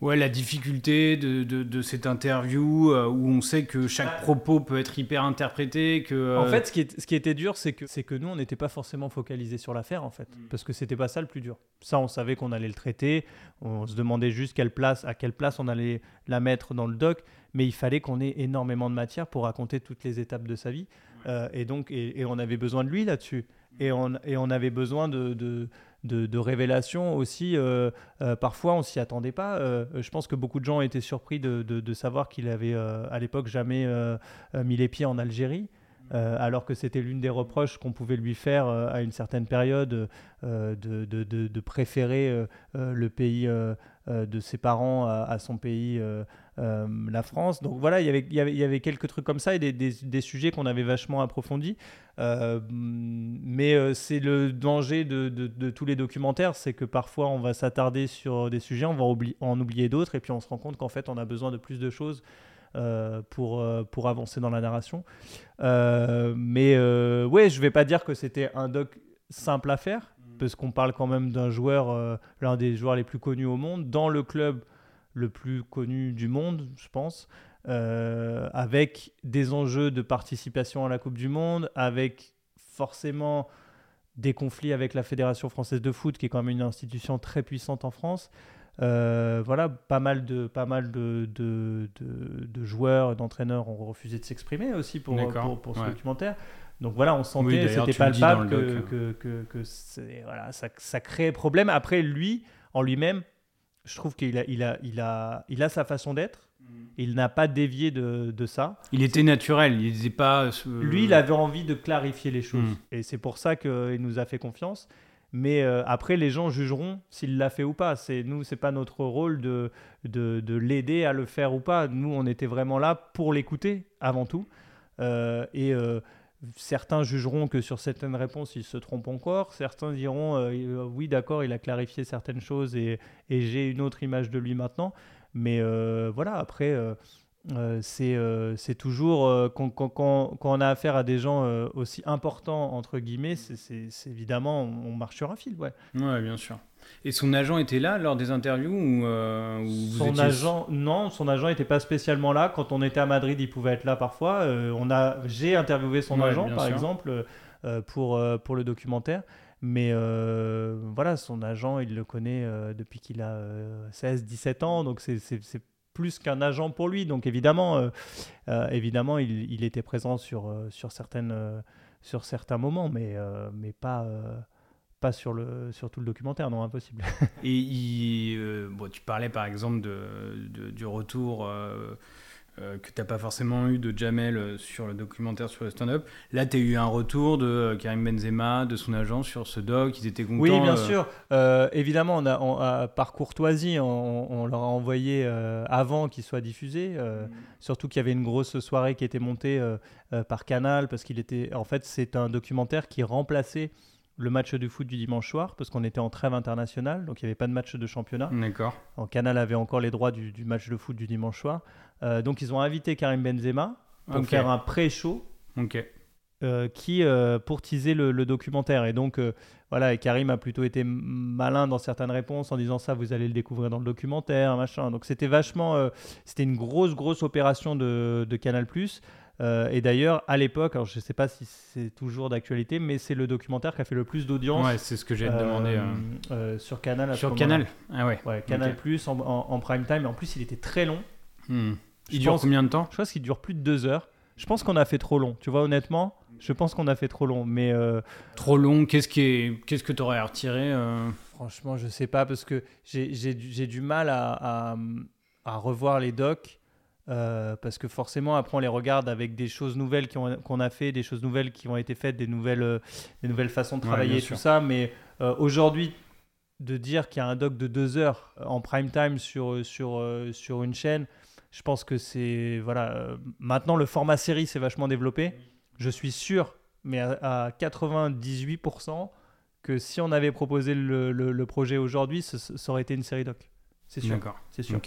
Ouais, la difficulté de, de, de cette interview où on sait que chaque propos peut être hyper interprété. Que, En fait, ce qui, est, ce qui était dur, c'est que, que nous, on n'était pas forcément focalisé sur l'affaire, en fait, mm. parce que c'était pas ça le plus dur. Ça, on savait qu'on allait le traiter, on se demandait juste quelle place, à quelle place on allait la mettre dans le doc, mais il fallait qu'on ait énormément de matière pour raconter toutes les étapes de sa vie. Euh, et donc, et, on avait besoin de lui là-dessus. Et on, et on avait besoin de, de, de, révélations aussi. Euh, euh, parfois, on s'y attendait pas. je pense que beaucoup de gens étaient surpris de, de savoir qu'il avait à l'époque jamais mis les pieds en Algérie. Alors que c'était l'une des reproches qu'on pouvait lui faire à une certaine période euh, de, préférer le pays de ses parents à, son pays, la France. Donc voilà, il y avait, quelques trucs comme ça et des, sujets qu'on avait vachement approfondis. mais c'est le danger de, tous les documentaires, c'est que parfois on va s'attarder sur des sujets, on va en oublier d'autres, et puis on se rend compte qu'en fait on a besoin de plus de choses euh, pour, euh, pour avancer dans la narration. Euh, mais ouais, je vais pas dire que c'était un doc simple à faire, mm. parce qu'on parle quand même d'un joueur, l'un des joueurs les plus connus au monde, dans le club le plus connu du monde, je pense. avec des enjeux de participation à la Coupe du Monde, avec forcément des conflits avec la Fédération française de foot, qui est quand même une institution très puissante en France. Euh, voilà, pas mal de, pas mal de, de, de, joueurs, d'entraîneurs ont refusé de s'exprimer aussi pour, pour, ce documentaire. Donc voilà, on sentait, c'était palpable que, que, que, que voilà, ça, ça crée problème. Après, lui, en lui-même, je trouve qu'il a, il a, il a, il a sa façon d'être. Mm. Il n'a pas dévié de, de ça. Il était naturel, il n'était pas. Lui, il avait envie de clarifier les choses. Mm. Et c'est pour ça qu'il nous a fait confiance. Mais euh, après, les gens jugeront s'il l'a fait ou pas. C'est nous, c'est pas notre rôle de, de, l'aider à le faire ou pas. Nous, on était vraiment là pour l'écouter avant tout. Euh, et euh, certains jugeront que sur certaines réponses, il se trompe encore. Certains diront oui, d'accord, il a clarifié certaines choses et, j'ai une autre image de lui maintenant. Mais voilà, après euh, euh, c'est toujours euh, quand, on a affaire à des gens aussi importants entre guillemets c'est évidemment on, marche sur un fil ouais ouais bien sûr et son agent était là lors des interviews ou, son agent non son agent n'était pas spécialement là. Quand on était à Madrid il pouvait être là parfois. On a j'ai interviewé son agent par exemple pour pour le documentaire. Mais voilà, son agent, il le connaît depuis qu'il a 16-17 ans, donc c'est plus qu'un agent pour lui. Donc évidemment, euh, euh, évidemment il, était présent sur, euh, sur, certaines, sur certains moments, mais, mais pas, pas sur, le, sur tout le documentaire, non, impossible. Et bon, tu parlais par exemple de, du retour euh, que tu n'as pas forcément eu de Jamel euh, sur le documentaire sur le stand-up. Là, tu as eu un retour de euh, Karim Benzema, de son agent sur ce doc. Ils étaient contents. Oui, bien sûr. évidemment, on a, par courtoisie, on, leur a envoyé avant qu'il soit diffusé. Mm. Surtout qu'il y avait une grosse soirée qui était montée par Canal parce qu'il était. En fait, c'est un documentaire qui remplaçait le match de foot du dimanche soir parce qu'on était en trêve internationale, donc il n'y avait pas de match de championnat. D'accord. En Canal avait encore les droits du, du match de foot du dimanche soir. Euh, donc ils ont invité Karim Benzema pour faire un pré-show. Euh, qui euh, pour teaser le, documentaire et donc voilà et Karim a plutôt été malin dans certaines réponses en disant ça vous allez le découvrir dans le documentaire machin donc c'était vachement c'était une grosse grosse opération de, de Canal et d'ailleurs, à l'époque, alors je ne sais pas si c'est toujours d'actualité, mais c'est le documentaire qui a fait le plus d'audience. Ouais, c'est ce que j'ai demandé. sur Canal. sur Canal Ah ouais. ouais Canal Plus en, en, prime time. Et en plus, il était très long. Hmm. Il dure combien de temps Je pense qu'il dure plus de deux heures. Je pense qu'on a fait trop long. Tu vois, honnêtement, je pense qu'on a fait trop long. Mais euh, trop long. Qu'est-ce qui est, qu'est-ce que tu aurais retiré euh Franchement, je sais pas parce que j'ai du mal à, à revoir les docs. Parce que forcément, après, on les regarde avec des choses nouvelles qu'on a fait, des choses nouvelles qui ont été faites, des nouvelles, des nouvelles façons de travailler, tout ça. Mais aujourd'hui, de dire qu'il y a un doc de deux heures en prime time sur, sur, sur une chaîne, je pense que c'est. Voilà. maintenant, le format série s'est vachement développé. Je suis sûr, mais à, 98%, que si on avait proposé le, le, projet aujourd'hui, ça, aurait été une série doc. C'est sûr. D'accord. C'est sûr.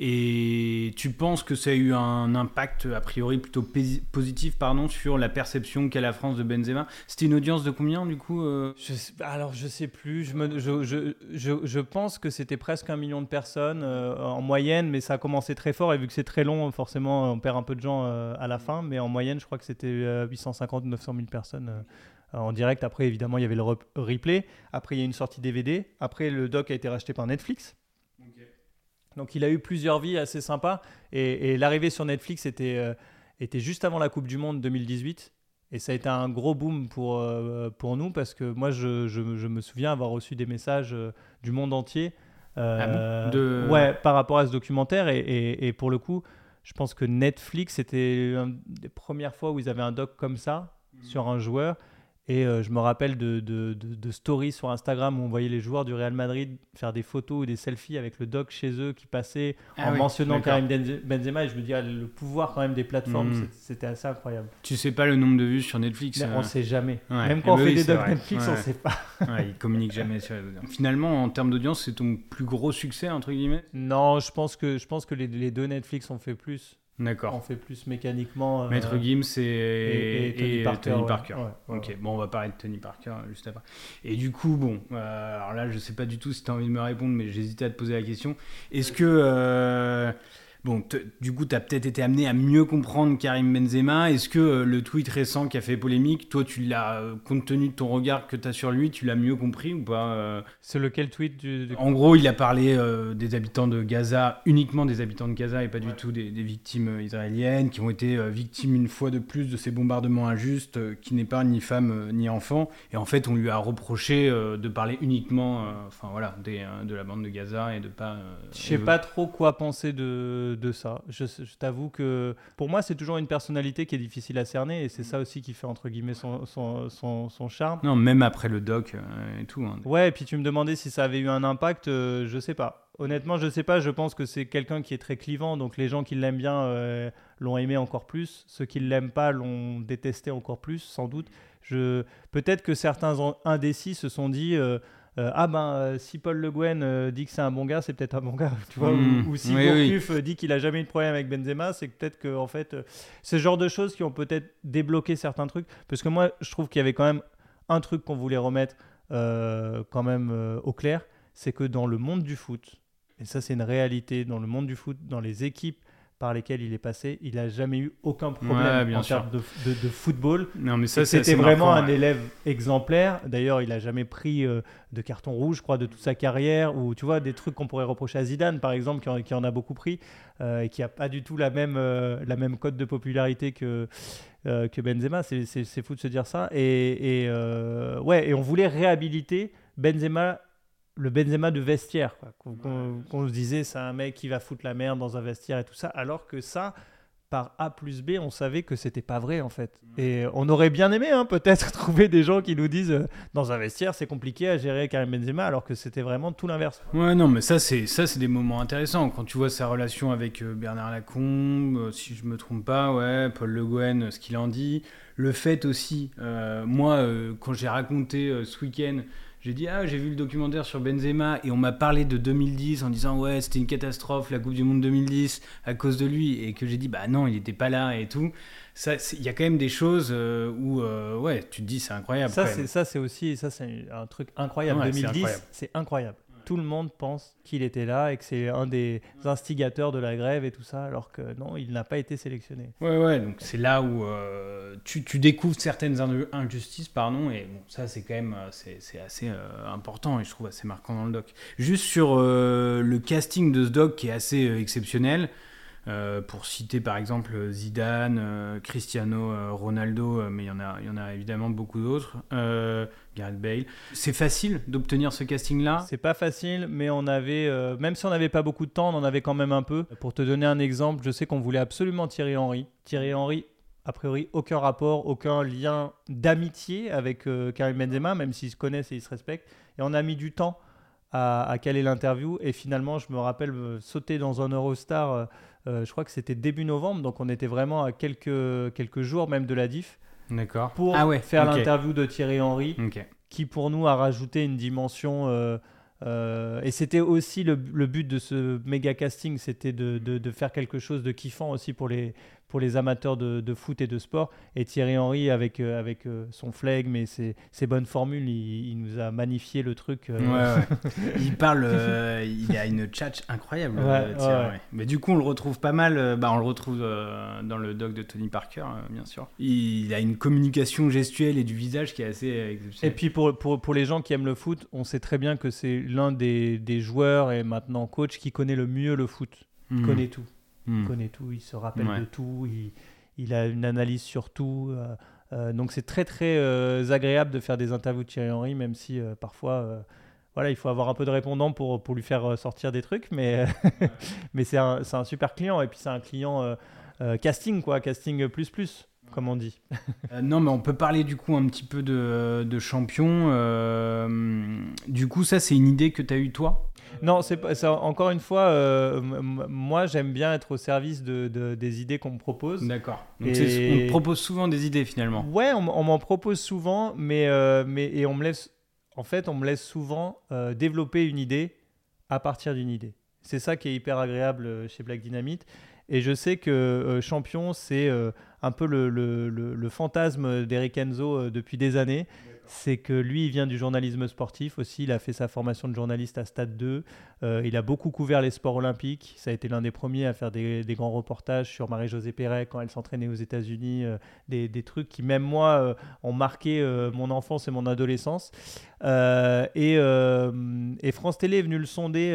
Et tu penses que ça a eu un impact a priori plutôt positif pardon, sur la perception qu'a la France de Benzema? C'était une audience de combien du coup euh? Alors je sais plus, je, pense que c'était presque un million de personnes euh, en moyenne, mais ça a commencé très fort. Et vu que c'est très long, forcément on perd un peu de gens euh, à la fin, mais en moyenne je crois que c'était 850 900 000 personnes en direct. Après évidemment il y avait le replay, après il y a une sortie DVD, après le doc a été racheté par Netflix. Donc il a eu plusieurs vies assez sympas. Et, l'arrivée sur Netflix était, euh, était juste avant la Coupe du Monde 2018. Et ça a été un gros boom pour, euh, pour nous parce que moi, je, je, me souviens avoir reçu des messages euh, du monde entier ah de... ouais, par rapport à ce documentaire. Et, et, pour le coup, je pense que Netflix, c'était une des premières fois où ils avaient un doc comme ça mmh. sur un joueur. Et euh, je me rappelle de, de, de, stories sur Instagram où on voyait les joueurs du Real Madrid faire des photos ou des selfies avec le doc chez eux qui passait ah en mentionnant Karim Benzema. Et je me dis, ah, le pouvoir quand même des plateformes, mhm. c'était assez incroyable. Tu sais pas le nombre de vues sur Netflix On ne euh, sait jamais. même quand on fait des docs Netflix, on ne sait pas. ils communiquent jamais sur les Finalement, en termes d'audience, c'est ton plus gros succès, entre guillemets? Non, je pense que, je pense que les, les deux Netflix ont fait plus. D'accord. On fait plus mécaniquement. Euh, Maître Gims et, Tony Parker. ok, bon, on va parler de Tony Parker juste après. Et du coup, bon, euh, alors là, je sais pas du tout si tu as envie de me répondre, mais j'hésitais à te poser la question. Est-ce que. Bon, du coup, tu as peut-être été amené à mieux comprendre Karim Benzema. Est-ce que euh, le tweet récent qui a fait polémique, toi, tu l'as, euh, compte tenu de ton regard que tu as sur lui, tu l'as mieux compris ou pas euh? C'est lequel tweet du, En gros, il a parlé des habitants de Gaza, uniquement des habitants de Gaza et pas du tout des, victimes israéliennes qui ont été victimes une fois de plus de ces bombardements injustes qui n'est pas ni femme ni enfant. Et en fait, on lui a reproché de parler uniquement enfin, voilà, des, de la bande de Gaza et de pas. Je sais pas trop quoi penser de de, ça. Je, t'avoue que pour moi, c'est toujours une personnalité qui est difficile à cerner et c'est ça aussi qui fait entre guillemets son, son, charme. Non, même après le doc euh, et tout. Hein. Ouais, et puis tu me demandais si ça avait eu un impact, euh, je sais pas. Honnêtement, je sais pas. Je pense que c'est quelqu'un qui est très clivant, donc les gens qui l'aiment bien euh, l'ont aimé encore plus. Ceux qui l'aiment pas l'ont détesté encore plus, sans doute. Je... Peut-être que certains indécis se sont dit euh, ah ben euh, si Paul Le Guen euh, dit que c'est un bon gars, c'est peut-être un bon gars, tu vois, ou, hmm. si oui, dit qu'il a jamais eu de problème avec Benzema, c'est peut-être que en fait, ce genre de choses qui ont peut-être débloqué certains trucs, parce que moi je trouve qu'il y avait quand même un truc qu'on voulait remettre quand même au clair, c'est que dans le monde du foot, et ça c'est une réalité, dans le monde du foot, dans les équipes par lesquels il est passé, il n'a jamais eu aucun problème en termes de, de, football. Non, mais ça, c'était vraiment un élève exemplaire. D'ailleurs, il n'a jamais pris euh, de carton rouge, je crois, de toute sa carrière, ou tu vois, des trucs qu'on pourrait reprocher à Zidane, par exemple, qui en, qui en a beaucoup pris, euh, et qui n'a pas du tout la même, euh, la même cote de popularité que, que Benzema. C'est fou de se dire ça. Et, et ouais, et on voulait réhabiliter Benzema le Benzema de vestiaire, qu'on se disait c'est un mec qui va foutre la merde dans un vestiaire et tout ça, alors que ça, par A plus B, on savait que c'était pas vrai en fait. Et on aurait bien aimé hein, peut-être trouver des gens qui nous disent euh, dans un vestiaire c'est compliqué à gérer Karim Benzema, alors que c'était vraiment tout l'inverse. Ouais non mais ça c'est ça c'est des moments intéressants. Quand tu vois sa relation avec euh, Bernard Lacombe, euh, si je me trompe pas, ouais, Paul Le Guen, ce qu'il en dit, le fait aussi, moi quand j'ai raconté ce week-end j'ai dit, ah, j'ai vu le documentaire sur Benzema et on m'a parlé de 2010 en disant, ouais, c'était une catastrophe, la Coupe du Monde 2010 à cause de lui. Et que j'ai dit, bah non, il n'était pas là et tout. Il y a quand même des choses euh, où, euh, ouais, tu te dis, c'est incroyable. Ça, c'est, ça, c'est aussi, ça, c'est un truc incroyable. 2010, c'est incroyable tout le monde pense qu'il était là et que c'est un des instigateurs de la grève et tout ça, alors que non, il n'a pas été sélectionné. Ouais, ouais, donc c'est là où euh, tu, découvres certaines injustices, pardon, et bon, ça c'est quand même euh, c'est, assez euh, important et je trouve assez marquant dans le doc. Juste sur le casting de ce doc qui est assez exceptionnel. pour citer par exemple Zidane, Cristiano Ronaldo, mais il y, y en a évidemment beaucoup d'autres, C'est facile d'obtenir ce casting-là? C'est pas facile, mais on avait, même si on n'avait pas beaucoup de temps, on en avait quand même un peu. Pour te donner un exemple, je sais qu'on voulait absolument Thierry Henry. Thierry Henry a priori aucun rapport, aucun lien d'amitié avec euh, Karim Benzema, même s'ils se connaissent et ils se respectent. Et on a mis du temps à, caler l'interview. Et finalement, je me rappelle euh, sauter dans un Eurostar, euh, je crois que c'était début novembre, donc on était vraiment à quelques, quelques jours même de la diff. D'accord. Pour ah faire l'interview de Thierry Henry, qui pour nous a rajouté une dimension. et c'était aussi le, but de ce méga casting, c'était de, de, faire quelque chose de kiffant aussi pour les, pour les amateurs de, foot et de sport. Et Thierry Henry, avec, euh, avec euh, son flegme et ses, ses bonnes formules, il, nous a magnifié le truc. Euh. il parle, il a une tchatch incroyable, Thierry Mais du coup, on le retrouve pas mal, bah, on le retrouve dans le doc de Tony Parker, bien sûr. Il a une communication gestuelle et du visage qui est assez exceptionnelle. Et puis pour, pour, pour les gens qui aiment le foot, on sait très bien que c'est l'un des, des joueurs et maintenant coach qui connaît le mieux le foot. Il hmm. connaît tout. Il hmm. connaît tout, il se rappelle de tout, il, il, a une analyse sur tout. Euh, euh, donc c'est très très euh, agréable de faire des interviews de Thierry Henry, même si parfois voilà, il faut avoir un peu de répondant pour, pour lui faire sortir des trucs, mais, mais c'est un, un, super client et puis c'est un client casting, quoi, casting plus plus comme on dit. non, mais on peut parler du coup un petit peu de, de champion. du coup, ça, c'est une idée que tu as eue toi? Non, c'est encore une fois, euh, moi j'aime bien être au service de, des idées qu'on me propose. D'accord. Donc on te propose souvent des idées finalement. Ouais, on, m'en propose souvent, mais, euh, mais et on me laisse, en fait, on me laisse souvent euh, développer une idée à partir d'une idée. C'est ça qui est hyper agréable chez Black Dynamite. Et je sais que Champion, c'est un peu le, le, le fantasme d'Eric Enzo depuis des années c'est que lui, il vient du journalisme sportif aussi. Il a fait sa formation de journaliste à Stade 2. Euh, il a beaucoup couvert les sports olympiques. Ça a été l'un des premiers à faire des, grands reportages sur Marie-Josée Perret quand elle s'entraînait aux États-Unis. Euh, des, trucs qui, même moi, euh, ont marqué mon enfance et mon adolescence. Et, et, France Télé est venu le sonder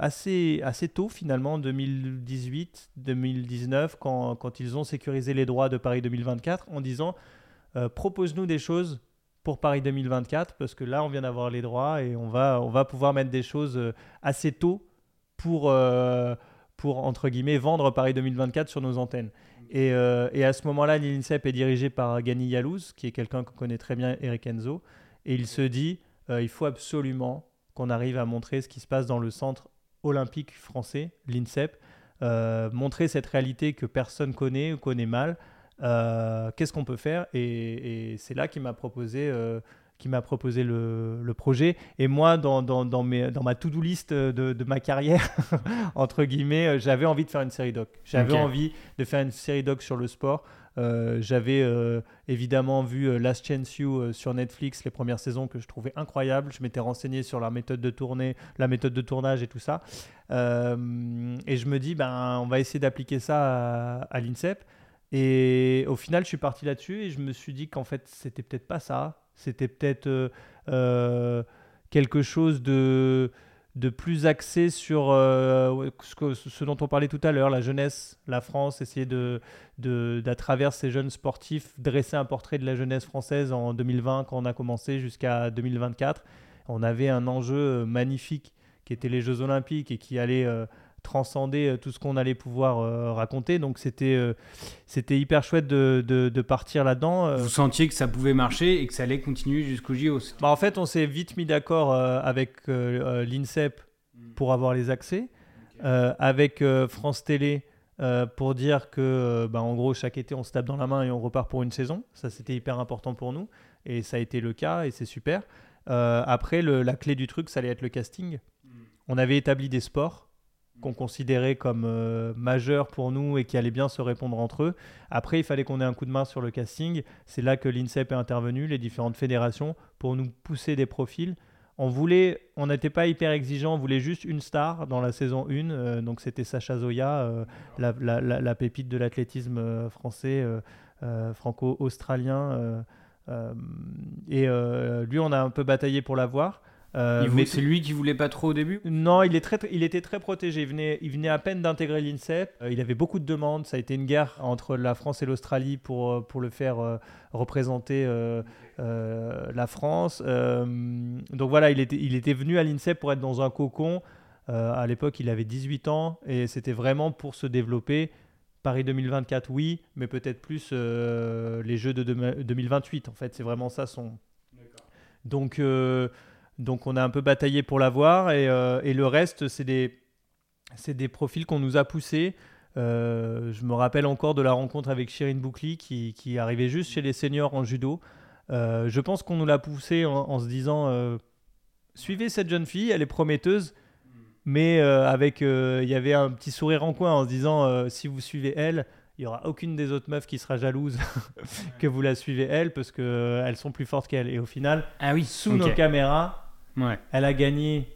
assez, assez tôt, finalement, en 2018, 2019, quand, quand ils ont sécurisé les droits de Paris 2024, en disant propose-nous des choses pour Paris 2024 parce que là on vient d'avoir les droits et on va, on va pouvoir mettre des choses euh, assez tôt pour, euh, pour entre guillemets vendre Paris 2024 sur nos antennes. Et, euh, et à ce moment-là, l'INSEP est dirigé par Gani Yalouz, qui est quelqu'un que connaît très bien, Eric Enzo, et il se dit il faut absolument qu'on arrive à montrer ce qui se passe dans le centre olympique français, l'INSEP, montrer cette réalité que personne connaît ou connaît mal, euh, qu'est-ce qu'on peut faire Et, c'est là qu'il m'a proposé, euh, qui m'a proposé le, projet. Et moi, dans, dans, dans, mes, dans ma to-do list de, de, ma carrière, entre guillemets, euh, j'avais envie de faire une série doc. J'avais envie de faire une série doc sur le sport. j'avais évidemment vu Last Chance You sur Netflix, les premières saisons que je trouvais incroyables. Je m'étais renseigné sur la méthode de tournée, la méthode de tournage et tout ça. et je me dis, ben, on va essayer d'appliquer ça à, à l'INSEP. Et au final, je suis parti là-dessus et je me suis dit qu'en fait, c'était peut-être pas ça. C'était peut-être euh, euh, quelque chose de, de plus axé sur euh, ce, dont on parlait tout à l'heure, la jeunesse, la France, essayer de, de, d'à travers ces jeunes sportifs, dresser un portrait de la jeunesse française en 2020, quand on a commencé, jusqu'à 2024. On avait un enjeu magnifique qui était les Jeux Olympiques et qui allait transcender euh, tout ce qu'on allait pouvoir euh, raconter. Donc c'était euh, c'était hyper chouette de, de, partir là-dedans. Vous sentiez que ça pouvait marcher et que ça allait continuer jusqu'au JO bah, En fait, on s'est vite mis d'accord avec l'INSEP hmm. pour avoir les accès, avec France Télé. pour dire que, bah, en gros, chaque été, on se tape dans la main et on repart pour une saison. Ça, c'était hyper important pour nous. Et ça a été le cas et c'est super. après, la clé du truc, ça allait être le casting. Hmm. On avait établi des sports qu'on considérait comme euh, majeurs pour nous et qui allaient bien se répondre entre eux. Après, il fallait qu'on ait un coup de main sur le casting. C'est là que l'INSEP est intervenu, les différentes fédérations, pour nous pousser des profils. On voulait, on n'était pas hyper exigeant, on voulait juste une star dans la saison 1. Euh, donc c'était Sacha Zoya, euh, la, pépite de l'athlétisme français, franco-australien. et lui, on a un peu bataillé pour l'avoir. Euh, mais c'est lui qui voulait pas trop au début Non, il, est très, il était très protégé. Il venait, il venait à peine d'intégrer l'INSEP. Euh, il avait beaucoup de demandes. Ça a été une guerre entre la France et l'Australie pour, euh, pour le faire représenter la France. donc voilà, il était, il était venu à l'INSEP pour être dans un cocon. à l'époque, il avait 18 ans et c'était vraiment pour se développer. Paris 2024, oui, mais peut-être plus les Jeux de 2028. En fait, c'est vraiment ça son. Donc, donc on a un peu bataillé pour l'avoir et, euh, et le reste, c'est des, des profils qu'on nous a poussés. Euh, je me rappelle encore de la rencontre avec Shirin Boukli qui, qui arrivait juste chez les seniors en judo. Euh, je pense qu'on nous l'a poussé en, se disant suivez cette jeune fille, elle est prometteuse, mais avec il y avait un petit sourire en coin en se disant si vous suivez elle, il n'y aura aucune des autres meufs qui sera jalouse que vous la suivez elle parce qu'elles sont plus fortes qu'elle. Et au final, ah oui, sous nos caméras, elle a gagné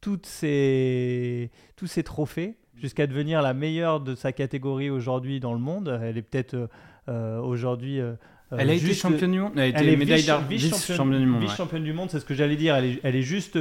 toutes ses, tous ses trophées jusqu'à devenir la meilleure de sa catégorie aujourd'hui dans le monde. Elle est peut-être euh, euh, aujourd'hui. Euh, elle a été championne du monde. Elle, est vice-championne du monde. Vice-championne du monde, c'est ce que j'allais dire. Elle est, elle est juste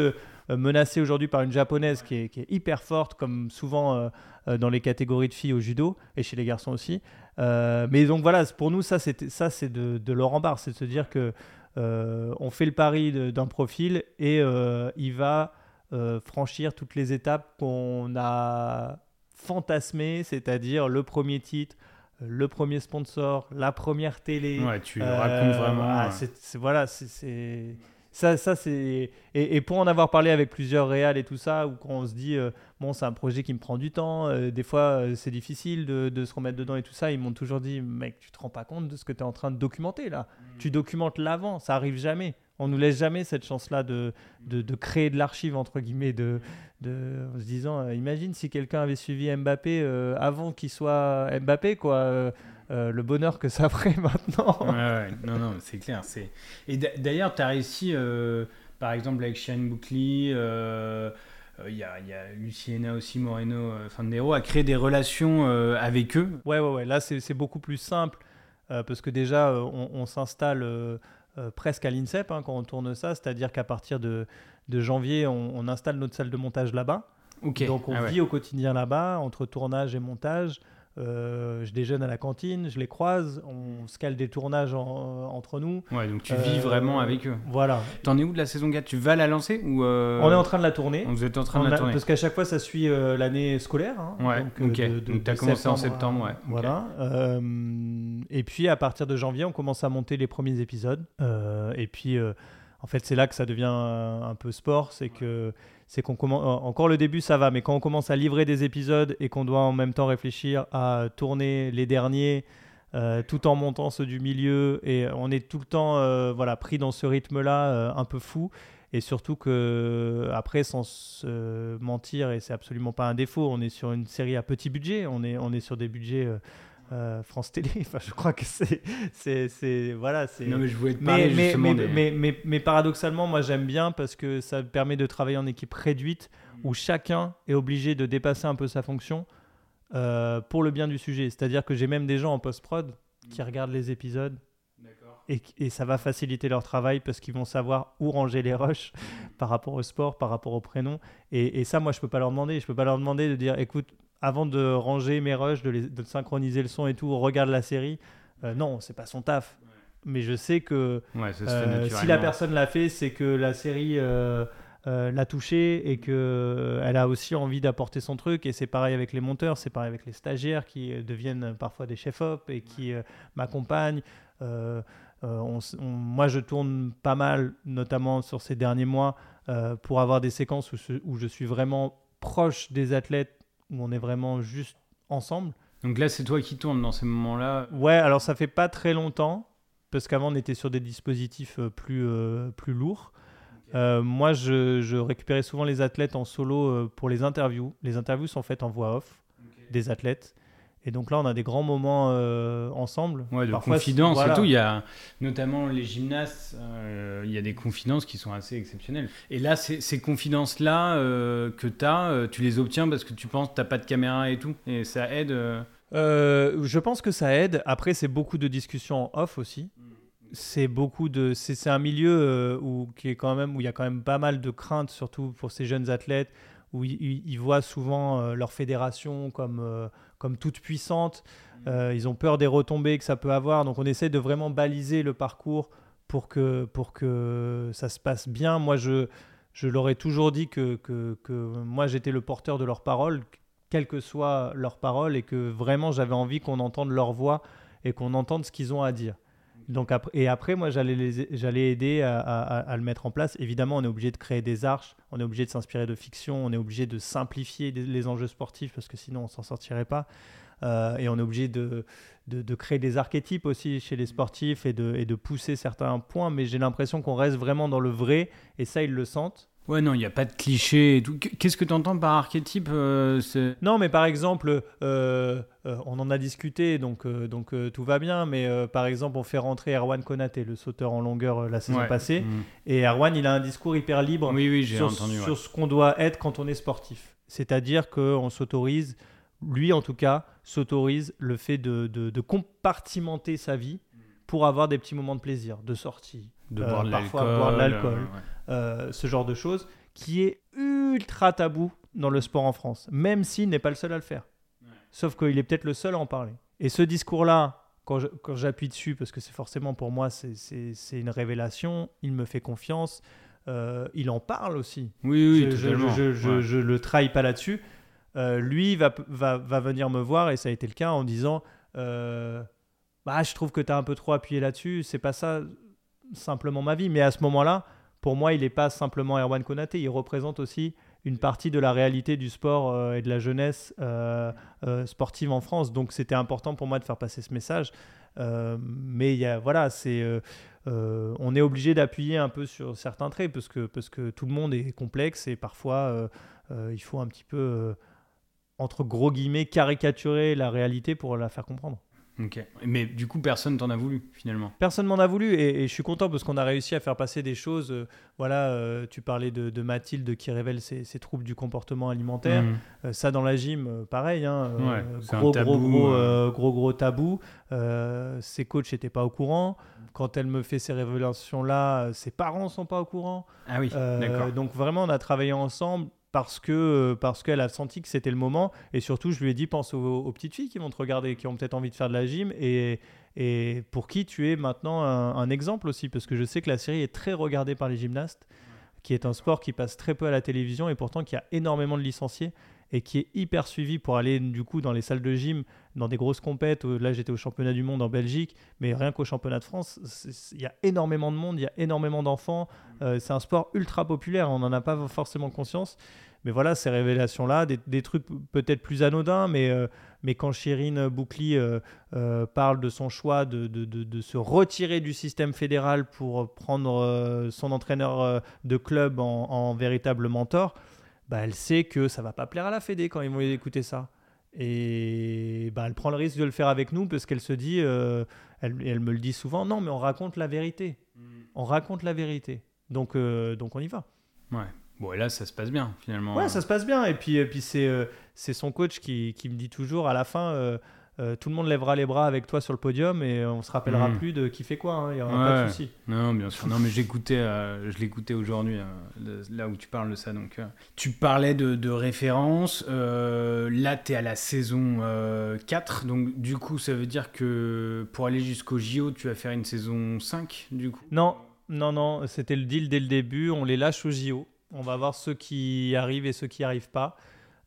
menacée aujourd'hui par une japonaise qui est, qui est, hyper forte, comme souvent dans les catégories de filles au judo et chez les garçons aussi. mais donc voilà, pour nous, ça, ça c'est de, de Laurent Barre, c'est de se dire que euh, on fait le pari d'un profil et euh, il va euh, franchir toutes les étapes qu'on a fantasmées, c'est-à-dire le premier titre, le premier sponsor, la première télé. Ouais, tu racontes vraiment. Ah, voilà, c'est ça, ça c'est et, pour en avoir parlé avec plusieurs réals et tout ça, où quand on se dit euh, bon c'est un projet qui me prend du temps, euh, des fois euh, c'est difficile de, se remettre dedans et tout ça, ils m'ont toujours dit mec tu te rends pas compte de ce que tu es en train de documenter là. Mm. Tu documentes l'avant, ça arrive jamais. On nous laisse jamais cette chance-là de, de, créer de l'archive entre guillemets, de, de, en se disant imagine si quelqu'un avait suivi Mbappé avant qu'il soit Mbappé quoi. Euh, le bonheur que ça ferait maintenant. ouais, non, non, c'est clair. C'est... Et d'ailleurs, tu as réussi, euh, par exemple, avec Shane Boucli, euh, il y, a, y a Luciena aussi, Moreno, Fandero, à créer des relations avec eux. Ouais, ouais, ouais. Là, c'est, beaucoup plus simple parce que déjà, on, s'installe presque à l'INSEP hein, quand on tourne ça, c'est-à-dire qu'à partir de, de janvier, on, installe notre salle de montage là-bas. Donc on ah vit au quotidien là-bas, entre tournage et montage. Euh, je déjeune à la cantine, je les croise, on se cale des tournages entre nous. Ouais, donc tu vis vraiment euh, avec eux. Voilà. T'en es où de la saison 4 Tu vas la lancer ou euh, On est en train de la tourner. Vous êtes en train de la tourner. Parce qu'à chaque fois, ça suit l'année scolaire. Hein. ouais, donc, ok. donc tu as commencé en septembre, ouais. Voilà. et puis à partir de janvier, on commence à monter les premiers épisodes. et puis, en fait, c'est là que ça devient un peu sport. C'est que c'est qu'on commence encore le début ça va mais quand on commence à livrer des épisodes et qu'on doit en même temps réfléchir à tourner les derniers euh, tout en montant ceux du milieu et on est tout le temps euh, voilà pris dans ce rythme là euh, un peu fou. Et surtout que après sans se mentir et c'est absolument pas un défaut on est sur une série à petit budget on est on est sur des budgets euh, France Télé. Enfin, je crois que c'est, c'est, voilà, c'est. Non, mais je voulais te parler mais, justement mais, mais, mais, paradoxalement, moi, j'aime bien parce que ça permet de travailler en équipe réduite où chacun est obligé de dépasser un peu sa fonction euh, pour le bien du sujet. C'est-à-dire que j'ai même des gens en post-prod qui regardent les épisodes. Et, et, ça va faciliter leur travail parce qu'ils vont savoir où ranger les rushs par rapport au sport, par rapport au prénom. Et, et ça, moi, je peux pas leur demander. Je peux pas leur demander de dire, écoute, avant de ranger mes rushs, de, de, synchroniser le son et tout, regarde la série. Euh, non, c'est pas son taf. Mais je sais que euh, si la personne l'a fait, c'est que la série euh, l'a touché et que elle a aussi envie d'apporter son truc. Et c'est pareil avec les monteurs, c'est pareil avec les stagiaires qui deviennent parfois des chefs-op et qui m'accompagnent. moi, je tourne pas mal, notamment sur ces derniers mois, pour avoir des séquences où je suis vraiment proche des athlètes où on est vraiment juste ensemble. Donc là, c'est toi qui tournes dans ces moments-là Ouais, alors ça fait pas très longtemps, parce qu'avant, on était sur des dispositifs euh, plus, euh, plus lourds. Euh, moi, je, récupérais souvent les athlètes en solo pour les interviews. Les interviews sont faites en voix off des athlètes. Et donc là, on a des grands moments euh, ensemble. Ouais, de confidence et tout. Il y a notamment les gymnastes, euh, il y a des confidences qui sont assez exceptionnelles. Et là, ces confidences-là euh, que tu as, tu les obtiens parce que tu penses que tu n'as pas de caméra et tout. Et ça aide Je pense que ça aide. Après, c'est beaucoup de discussions en off aussi. c'est beaucoup de c'est un milieu où qui est quand même où il y a quand même pas mal de craintes surtout pour ces jeunes athlètes où ils, voient souvent leur fédération comme comme toute puissante mmh. ils ont peur des retombées que ça peut avoir donc on essaie de vraiment baliser le parcours pour que pour que ça se passe bien moi je je leur ai toujours dit que, que, que moi j'étais le porteur de leurs paroles, quelles que soient leurs paroles, et que vraiment j'avais envie qu'on entende leur voix et qu'on entende ce qu'ils ont à dire. Donc après, et après, moi, j'allais, aider à, à, le mettre en place. Évidemment, on est obligé de créer des arches, on est obligé de s'inspirer de fiction, on est obligé de simplifier les enjeux sportifs parce que sinon on s'en sortirait pas. Euh, et on est obligé de, de, de, créer des archétypes aussi chez les sportifs et de, et de pousser certains points. Mais j'ai l'impression qu'on reste vraiment dans le vrai et ça, ils le sentent. Ouais, non, il n'y a pas de cliché. Qu'est-ce que tu entends par archétype euh, Non, mais par exemple, euh, euh, on en a discuté, donc, donc tout va bien, mais par exemple, on fait rentrer Erwan Konaté, le sauteur en longueur la saison passée, mm. et Erwan, il a un discours hyper libre sur, sur ce qu'on doit être quand on est sportif. C'est-à-dire qu'on s'autorise, lui en tout cas, s'autorise le fait de, de, de compartimenter sa vie pour avoir des petits moments de plaisir, de sortie, de boire de parfois boire de l'alcool, euh, ce genre de choses, qui est ultra tabou dans le sport en France, même s'il n'est pas le seul à le faire. Sauf qu'il est peut-être le seul à en parler. Et ce discours-là, quand j'appuie dessus, parce que c'est forcément pour moi, c'est une révélation, il me fait confiance, euh, il en parle aussi. Oui, oui, je, je, je, je, le trahis pas là-dessus. Euh, lui va, va, va, venir me voir, et ça a été le cas, en disant bah, Je trouve que tu as un peu trop appuyé là-dessus, c'est pas ça simplement ma vie. Mais à ce moment-là, pour moi, il n'est pas simplement Erwan Konaté, il représente aussi une partie de la réalité du sport euh, et de la jeunesse euh, euh, sportive en France. Donc c'était important pour moi de faire passer ce message. mais voilà, c'est, on est obligé d'appuyer un peu sur certains traits parce que tout le monde est complexe et parfois il faut un petit peu, entre gros guillemets, caricaturer la réalité pour la faire comprendre. Ok. Mais du coup, personne t'en a voulu finalement. Personne m'en a voulu et, je suis content parce qu'on a réussi à faire passer des choses. Euh, voilà, euh, tu parlais de, Mathilde qui révèle ses, troubles du comportement alimentaire. Mhm. Euh, ça, dans la gym, pareil. Hein, gros, tabou, gros, gros, gros, tabou. ses coachs n'étaient pas au courant. Quand elle me fait ces révélations-là, ses parents sont pas au courant. Ah oui, d'accord. Donc vraiment, on a travaillé ensemble parce que parce qu'elle a senti que c'était le moment. Et surtout je lui ai dit pense aux, petites filles qui vont te regarder qui ont peut-être envie de faire de la gym. Et, et pour qui tu es maintenant un, exemple aussi. Parce que je sais que la série est très regardée par les gymnastes qui est un sport qui passe très peu à la télévision et pourtant qui a énormément de licenciés et qui est hyper suivi pour aller du coup dans les salles de gym, dans des grosses compètes. Là, j'étais au championnat du monde en Belgique, mais rien qu'au championnat de France, il y a énormément de monde, il y a énormément d'enfants. Euh, c'est un sport ultra populaire, on n'en a pas forcément conscience. Mais voilà, ces révélations-là, des, trucs peut-être plus anodins, mais, euh, mais quand Chirine Boucli euh, parle de son choix de, de, de, se retirer du système fédéral pour prendre son entraîneur de club en véritable mentor, bah, elle sait que ça va pas plaire à la Fédé quand ils vont écouter ça. Et bah, elle prend le risque de le faire avec nous parce qu'elle se dit, euh, elle, elle, me le dit souvent, non, mais on raconte la vérité. Mm. On raconte la vérité. Donc, euh, donc on y va. Ouais. Bon, et là, ça se passe bien finalement. Ouais, ça se passe bien. Et puis, et puis c'est, euh, c'est son coach qui, qui, me dit toujours à la fin euh, tout le monde lèvera les bras avec toi sur le podium et on se rappellera hmm. plus de qui fait quoi. Hein, il n'y aura pas de souci. Non, bien sûr. Non, mais j'écoutais, euh, je l'écoutais aujourd'hui, euh, là où tu parles de ça. Donc, tu parlais de, de référence. là, tu es à la saison 4. Donc, du coup, ça veut dire que pour aller jusqu'au JO, tu vas faire une saison 5, du coup? Non, non, non. C'était le deal dès le début. On les lâche au JO. On va voir ceux qui arrivent et ceux qui n'y arrivent pas.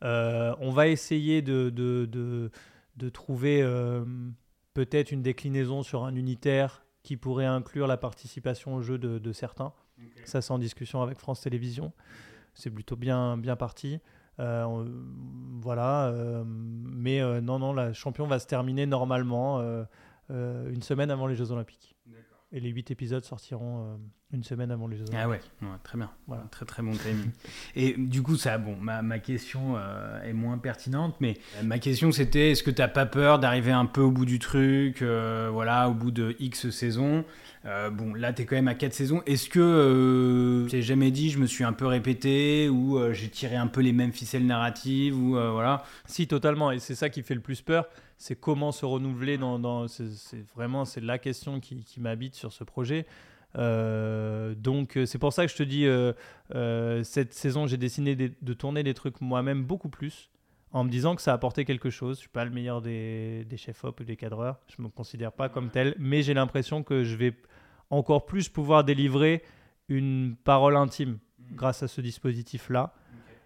on va essayer de, de, de de trouver euh, peut-être une déclinaison sur un unitaire qui pourrait inclure la participation au jeu de, certains. Ça, c'est en discussion avec France Télévisions. C'est plutôt bien, bien parti. Euh, voilà. Euh, mais non, non, la champion va se terminer normalement une semaine avant les Jeux Olympiques. Et les huit épisodes sortiront une semaine avant les Jeux Ah ouais, très bien. Voilà. Très très bon timing. Et du coup, ça, bon, ma, ma question euh, est moins pertinente, mais ma question c'était est-ce que tu n'as pas peur d'arriver un peu au bout du truc, euh, voilà, au bout de X saisons? Euh, bon, là, tu es quand même à 4 saisons. Est-ce que tu jamais dit, je me suis un peu répété, ou j'ai tiré un peu les mêmes ficelles narratives, ou voilà? Si, totalement. Et c'est ça qui fait le plus peur. C'est comment se renouveler dans. dans c'est vraiment c'est la question qui, qui m'habite sur ce projet. Euh, donc euh, c'est pour ça que je te dis, euh, cette saison, j'ai décidé de, tourner des trucs moi-même beaucoup plus, en me disant que ça a apporté quelque chose. Je suis pas le meilleur des, des chefs-op ou des cadreurs, je me considère pas comme tel, mais j'ai l'impression que je vais encore plus pouvoir délivrer une parole intime mmh. grâce à ce dispositif-là.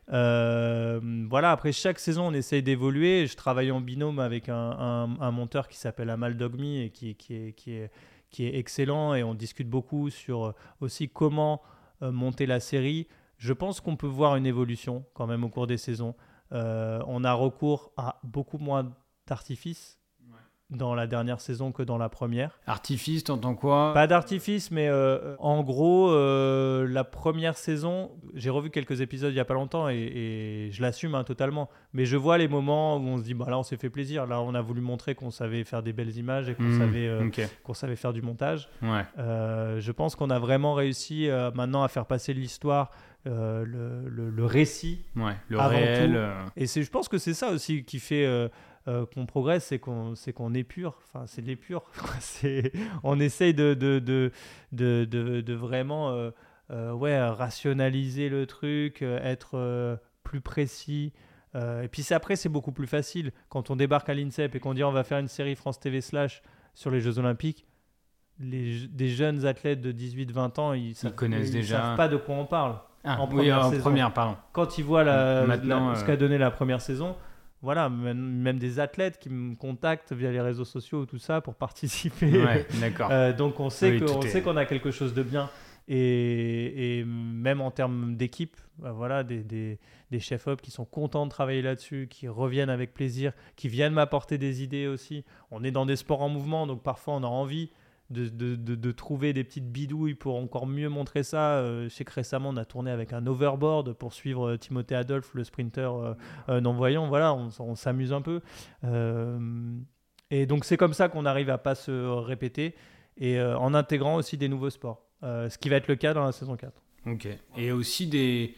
voilà, après chaque saison, on essaye d'évoluer. Je travaille en binôme avec un, un, monteur qui s'appelle Amal Dogmi et qui, qui, est, qui, est, qui est excellent et on discute beaucoup sur euh, aussi comment euh, monter la série. Je pense qu'on peut voir une évolution quand même au cours des saisons. Euh, on a recours à beaucoup moins d'artifices dans la dernière saison que dans la première. Artifice, t'entends quoi? Pas d'artifice, mais euh, en gros, euh, la première saison, j'ai revu quelques épisodes il y a pas longtemps et, je l'assume hein, totalement. Mais je vois les moments où on se dit, bah là, on s'est fait plaisir. Là, on a voulu montrer qu'on savait faire des belles images et qu'on mmh, savait, euh, qu'on savait faire du montage. Ouais. je pense qu'on a vraiment réussi maintenant à faire passer l'histoire. Le, le, récit, ouais, le réel. Et c'est, je pense que c'est ça aussi qui fait euh, qu'on progresse, c'est qu'on c'est qu'on épure. Enfin, c'est de l'épure. on essaye de, de, de, de, de vraiment euh, euh, ouais, rationaliser le truc, être plus précis. et puis après, c'est beaucoup plus facile. Quand on débarque à l'INSEP et qu'on dit on va faire une série France TV slash sur les Jeux Olympiques, les, des jeunes athlètes de 18-20 ans, ils, savent, connaissent déjà. savent pas de quoi on parle. Ah, en, première, en première, pardon. Quand ils voient la, ce qu'a donné la première saison, voilà, même, des athlètes qui me contactent via les réseaux sociaux ou tout ça pour participer. d'accord. Euh, donc on sait qu'on a quelque chose de bien. Et, même en termes d'équipe, bah voilà, des, des, des chefs-op qui sont contents de travailler là-dessus, qui reviennent avec plaisir, qui viennent m'apporter des idées aussi. On est dans des sports en mouvement, donc parfois on a envie de, de, trouver des petites bidouilles pour encore mieux montrer ça. Euh, je sais que récemment, on a tourné avec un overboard pour suivre euh, Timothée Adolphe, le sprinter euh, non-voyant. Voilà, on, s'amuse un peu. et donc, c'est comme ça qu'on arrive à pas se répéter et en intégrant aussi des nouveaux sports, ce qui va être le cas dans la saison 4. Ok. Et aussi des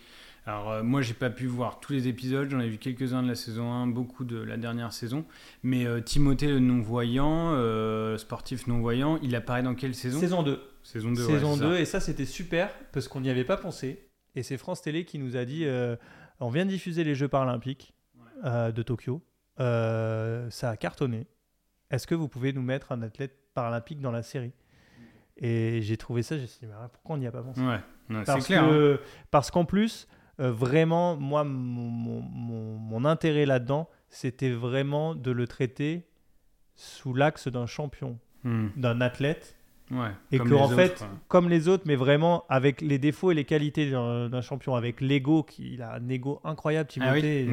alors euh, moi j'ai pas pu voir tous les épisodes, j'en ai vu quelques-uns de la saison 1, beaucoup de la dernière saison. Mais euh, Timothée le non-voyant, euh, sportif non-voyant, il apparaît dans quelle saison? Saison 2. Saison 2, Saison 2 et ça c'était super parce qu'on n'y avait pas pensé. Et c'est France Télé qui nous a dit, on vient de diffuser les Jeux paralympiques de Tokyo, ça a cartonné. Est-ce que vous pouvez nous mettre un athlète paralympique dans la série? Et j'ai trouvé ça, j'ai dit, pourquoi on n'y a pas pensé? Ouais, c'est clair. Hein. Parce qu'en plus, euh, vraiment, moi, mon, intérêt là-dedans, c'était vraiment de le traiter sous l'axe d'un champion, hmm. d'un athlète. et que, en fait, comme les autres, mais vraiment avec les défauts et les qualités d'un champion, avec l'ego, il a un ego incroyable, ah Timothée.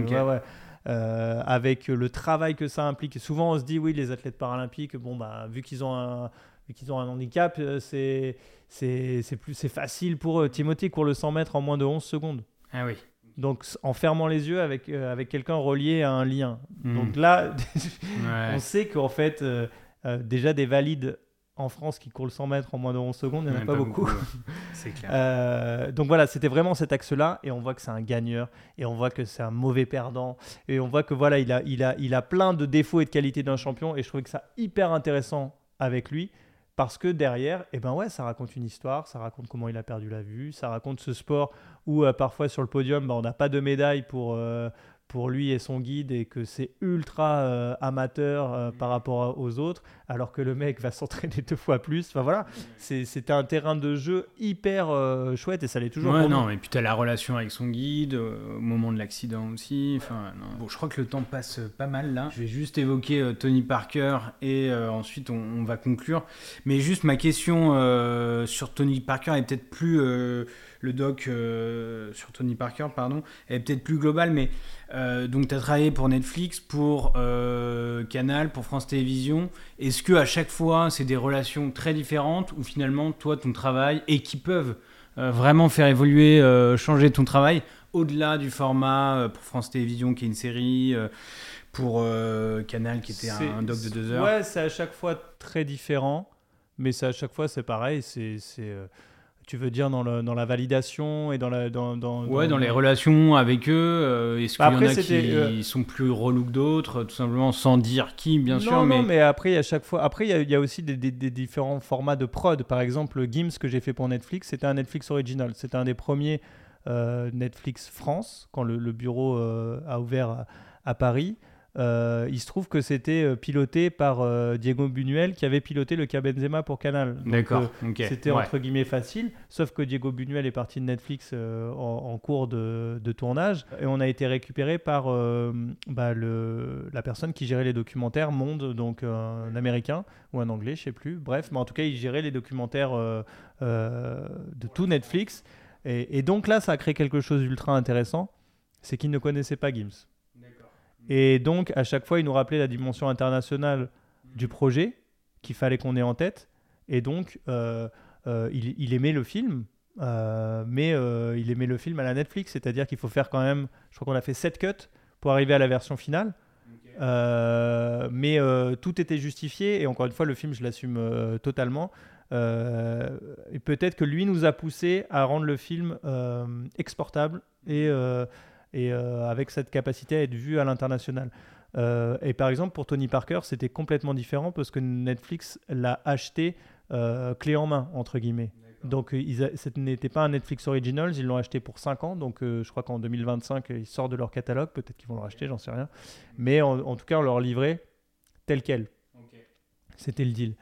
Euh, avec le travail que ça implique. souvent, on se dit, oui, les athlètes paralympiques, bon, bah, vu qu'ils ont un, qu'ils ont un handicap, euh, c'est c'est facile pour eux. Timothée court le 100 mètres en moins de 11 secondes. Ah oui. Donc en fermant les yeux avec, euh, avec quelqu'un relié à un lien. Hmm. Donc là, on sait qu'en fait, euh, euh, déjà des valides en France qui courent le 100 mètres en moins de 11 secondes, il n'y en a pas, beaucoup. c'est clair. donc voilà, c'était vraiment cet axe-là, et on voit que c'est un gagneur, et on voit que c'est un mauvais perdant, et on voit que voilà, il a, il a, il a plein de défauts et de qualités d'un champion, et je trouvais que ça hyper intéressant avec lui. Parce que derrière, eh ben ça raconte une histoire, ça raconte comment il a perdu la vue, ça raconte ce sport où euh, parfois sur le podium, bah, on n'a pas de médaille pour, euh, pour lui et son guide et que c'est ultra euh, amateur euh, par rapport aux autres, alors que le mec va s'entraîner deux fois plus. Enfin voilà, c'était un terrain de jeu hyper euh, chouette et ça l'est toujours. Ouais, non, et puis tu as la relation avec son guide au moment de l'accident aussi. Enfin, Bon, je crois que le temps passe pas mal là. Je vais juste évoquer Tony Parker et ensuite on, on, va conclure. Mais juste ma question sur Tony Parker est peut-être plus le doc sur Tony Parker, pardon, est peut-être plus global, mais donc, tu as travaillé pour Netflix, pour Canal, pour France Télévisions. Est-ce que à chaque fois, c'est des relations très différentes ou finalement, toi, ton travail et qui peuvent vraiment faire évoluer, changer ton travail au-delà du format pour France Télévisions qui est une série pour Canal qui était un, doc de deux heures? Ouais, c'est à chaque fois très différent, mais c'est à chaque fois c'est pareil. C'est tu veux dire dans, le, dans la validation et dans la dans, dans ouais dans, les relations avec eux euh, est-ce qu'il y en a qui euh, sont plus relous que d'autres tout simplement sans dire qui bien sûr mais... non mais après à chaque fois après il y, a aussi des, des, différents formats de prod. Par exemple Gims que j'ai fait pour Netflix c'était un Netflix original. C'était un des premiers euh, Netflix France quand le, bureau a ouvert à Paris euh, il se trouve que c'était euh, piloté par euh, Diego Buñuel qui avait piloté le cas Benzema pour Canal. D'accord. C'était entre guillemets facile, sauf que Diego Buñuel est parti de Netflix en, cours de, tournage et on a été récupéré par bah, le, la personne qui gérait les documentaires Monde, donc un américain ou un anglais, je sais plus. Bref, mais en tout cas, il gérait les documentaires de tout Netflix. Et, et donc là, ça a créé quelque chose d'ultra intéressant, c'est qu'il ne connaissait pas Gims. Et donc, à chaque fois, il nous rappelait la dimension internationale du projet qu'il fallait qu'on ait en tête. Et donc, euh, euh, il, aimait le film, euh, mais il aimait le film à la Netflix. C'est-à-dire qu'il faut faire quand même, je crois qu'on a fait 7 cuts pour arriver à la version finale. mais tout était justifié. Et encore une fois, le film, je l'assume totalement. et peut-être que lui nous a poussé à rendre le film exportable et et euh, avec cette capacité à être vu à l'international. Euh, et par exemple, pour Tony Parker, c'était complètement différent parce que Netflix l'a acheté euh, clé en main, entre guillemets. Donc, ce n'était pas un Netflix Originals, ils l'ont acheté pour 5 ans. Donc, je crois qu'en 2025, ils sortent de leur catalogue. Peut-être qu'ils vont le racheter, j'en sais rien. Mais en, tout cas, on leur livrait tel quel. C'était le deal.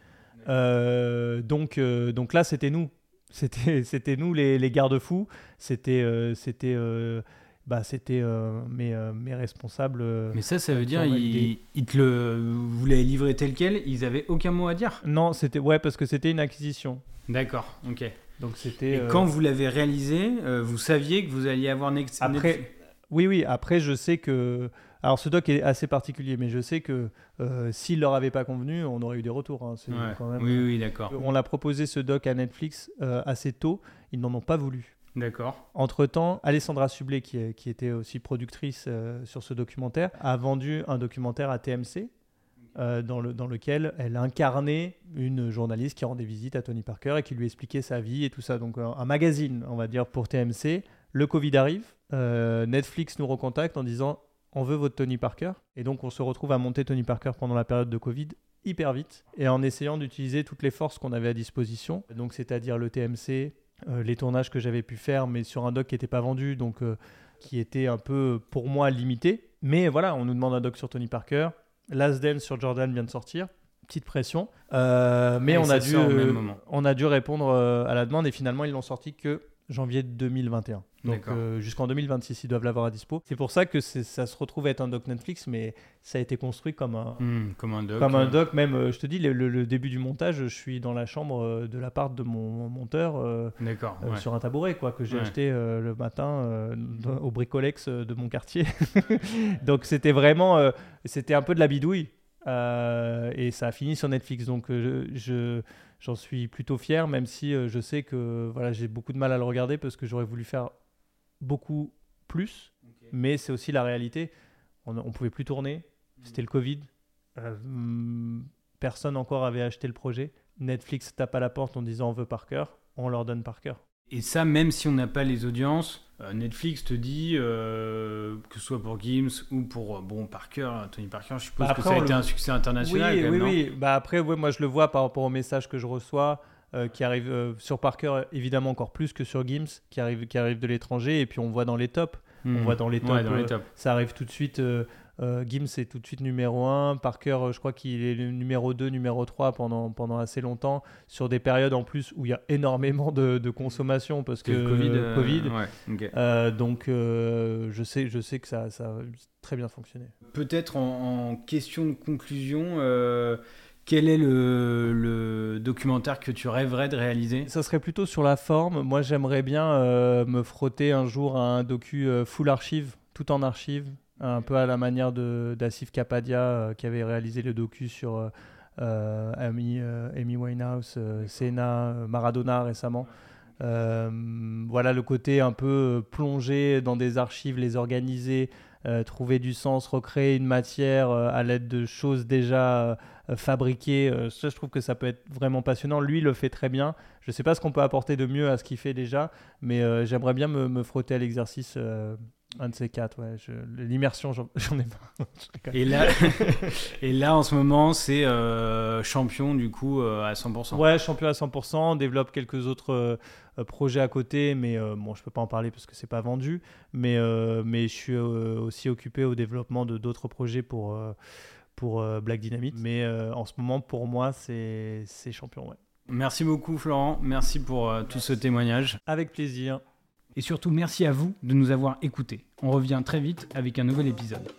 donc, donc là, c'était nous. C'était nous les, les garde-fous. C'était c'était bah, c'était euh, mes, euh, mes, responsables. Euh, Mais ça, ça veut dire ils, te le, vous l'avez livré tel quel, ils avaient aucun mot à dire Non, c'était ouais parce que c'était une acquisition. D'accord, ok. Donc c'était. Et quand vous l'avez réalisé, vous saviez que vous alliez avoir une Après, oui, oui. Après, je sais que. Alors, ce doc est assez particulier, mais je sais que s'il leur avait pas convenu, on aurait eu des retours. Hein. Quand même, oui, oui, d'accord. On l'a proposé ce doc à Netflix assez tôt. Ils n'en ont pas voulu. D'accord. Entre-temps, Alessandra Sublet, qui, était aussi productrice euh, sur ce documentaire, a vendu un documentaire à TMC. Euh, dans, le, dans, lequel elle incarnait une journaliste qui rendait visite à Tony Parker et qui lui expliquait sa vie et tout ça. Donc un, magazine, on va dire, pour TMC. Le Covid arrive, euh, Netflix nous recontacte en disant on veut votre Tony Parker. Et donc on se retrouve à monter Tony Parker pendant la période de Covid hyper vite et en essayant d'utiliser toutes les forces qu'on avait à disposition. Donc c'est-à-dire le TMC, les tournages que j'avais pu faire, mais sur un doc qui n'était pas vendu, donc euh, qui était un peu pour moi limité. Mais voilà, on nous demande un doc sur Tony Parker. Last Dance sur Jordan vient de sortir. Petite pression. Euh, mais on a, dû, on a dû répondre à la demande et finalement ils l'ont sorti que janvier 2021. Donc euh, jusqu'en 2026, ils doivent l'avoir à dispo. C'est pour ça que ça se retrouve être un doc Netflix, mais ça a été construit comme un, hmm, comme un doc. Comme un doc, même, euh, je te dis, le, début du montage, je suis dans la chambre euh, de l'appart de mon monteur sur un tabouret quoi, que j'ai acheté le matin au bricolex de mon quartier. Donc c'était vraiment, c'était un peu de la bidouille. et ça a fini sur Netflix. Donc je j'en suis plutôt fier, même si euh, je sais que voilà, j'ai beaucoup de mal à le regarder parce que j'aurais voulu faire beaucoup plus. Mais c'est aussi la réalité. On ne pouvait plus tourner. Mhm. C'était le Covid. Euh, hmm, personne encore avait acheté le projet. Netflix tape à la porte en disant on veut par cœur. On leur donne par cœur. Et ça, même si on n'a pas les audiences, euh, Netflix te dit, euh, que ce soit pour Gims ou pour euh, bon Parker, Tony Parker, je suppose bah, que ça a été un succès international. Oui, oui, oui. Bah après, moi je le vois par rapport aux messages que je reçois. qui arrivent sur Parker évidemment encore plus que sur Gims qui arrive qui arrive de l'étranger et puis on voit dans les tops on hmm. voit dans les tops, dans les tops. ça arrive tout de suite euh, Gims est tout de suite numéro 1. Parker, euh, je crois qu'il est le numéro 2, numéro 3 pendant, pendant assez longtemps, sur des périodes en plus où il y a énormément de, consommation parce que Covid. Euh, donc je, sais, je sais que ça, ça a très bien fonctionné. Peut-être en, question de conclusion. Quel est le, le, documentaire que tu rêverais de réaliser? Ça serait plutôt sur la forme. Moi, j'aimerais bien me frotter un jour à un docu full archive, tout en archive, un peu à la manière d'Asif Kapadia qui avait réalisé le docu sur Amy, Amy, Winehouse, Senna, Maradona récemment. voilà le côté un peu plongé dans des archives, les organiser, trouver du sens, recréer une matière à l'aide de choses déjà euh, fabriquer. Euh, ça, je trouve que ça peut être vraiment passionnant. Lui, le fait très bien. Je ne sais pas ce qu'on peut apporter de mieux à ce qu'il fait déjà, mais euh, j'aimerais bien me, frotter à l'exercice. Un de ces quatre, ouais. L'immersion, j'en ai pas. et, là, et là, en ce moment, c'est champion du coup à 100%. Ouais, champion à 100%. Développe quelques autres projets à côté, mais bon, je peux pas en parler parce que c'est pas vendu. Mais, mais je suis aussi occupé au développement de d'autres projets pour pour euh, Black Dynamite. Mais euh, en ce moment, pour moi, c'est champion. Ouais. Merci beaucoup, Florent. Merci pour euh, tout ce témoignage. Avec plaisir. Et surtout, merci à vous de nous avoir écoutés. On revient très vite avec un nouvel épisode.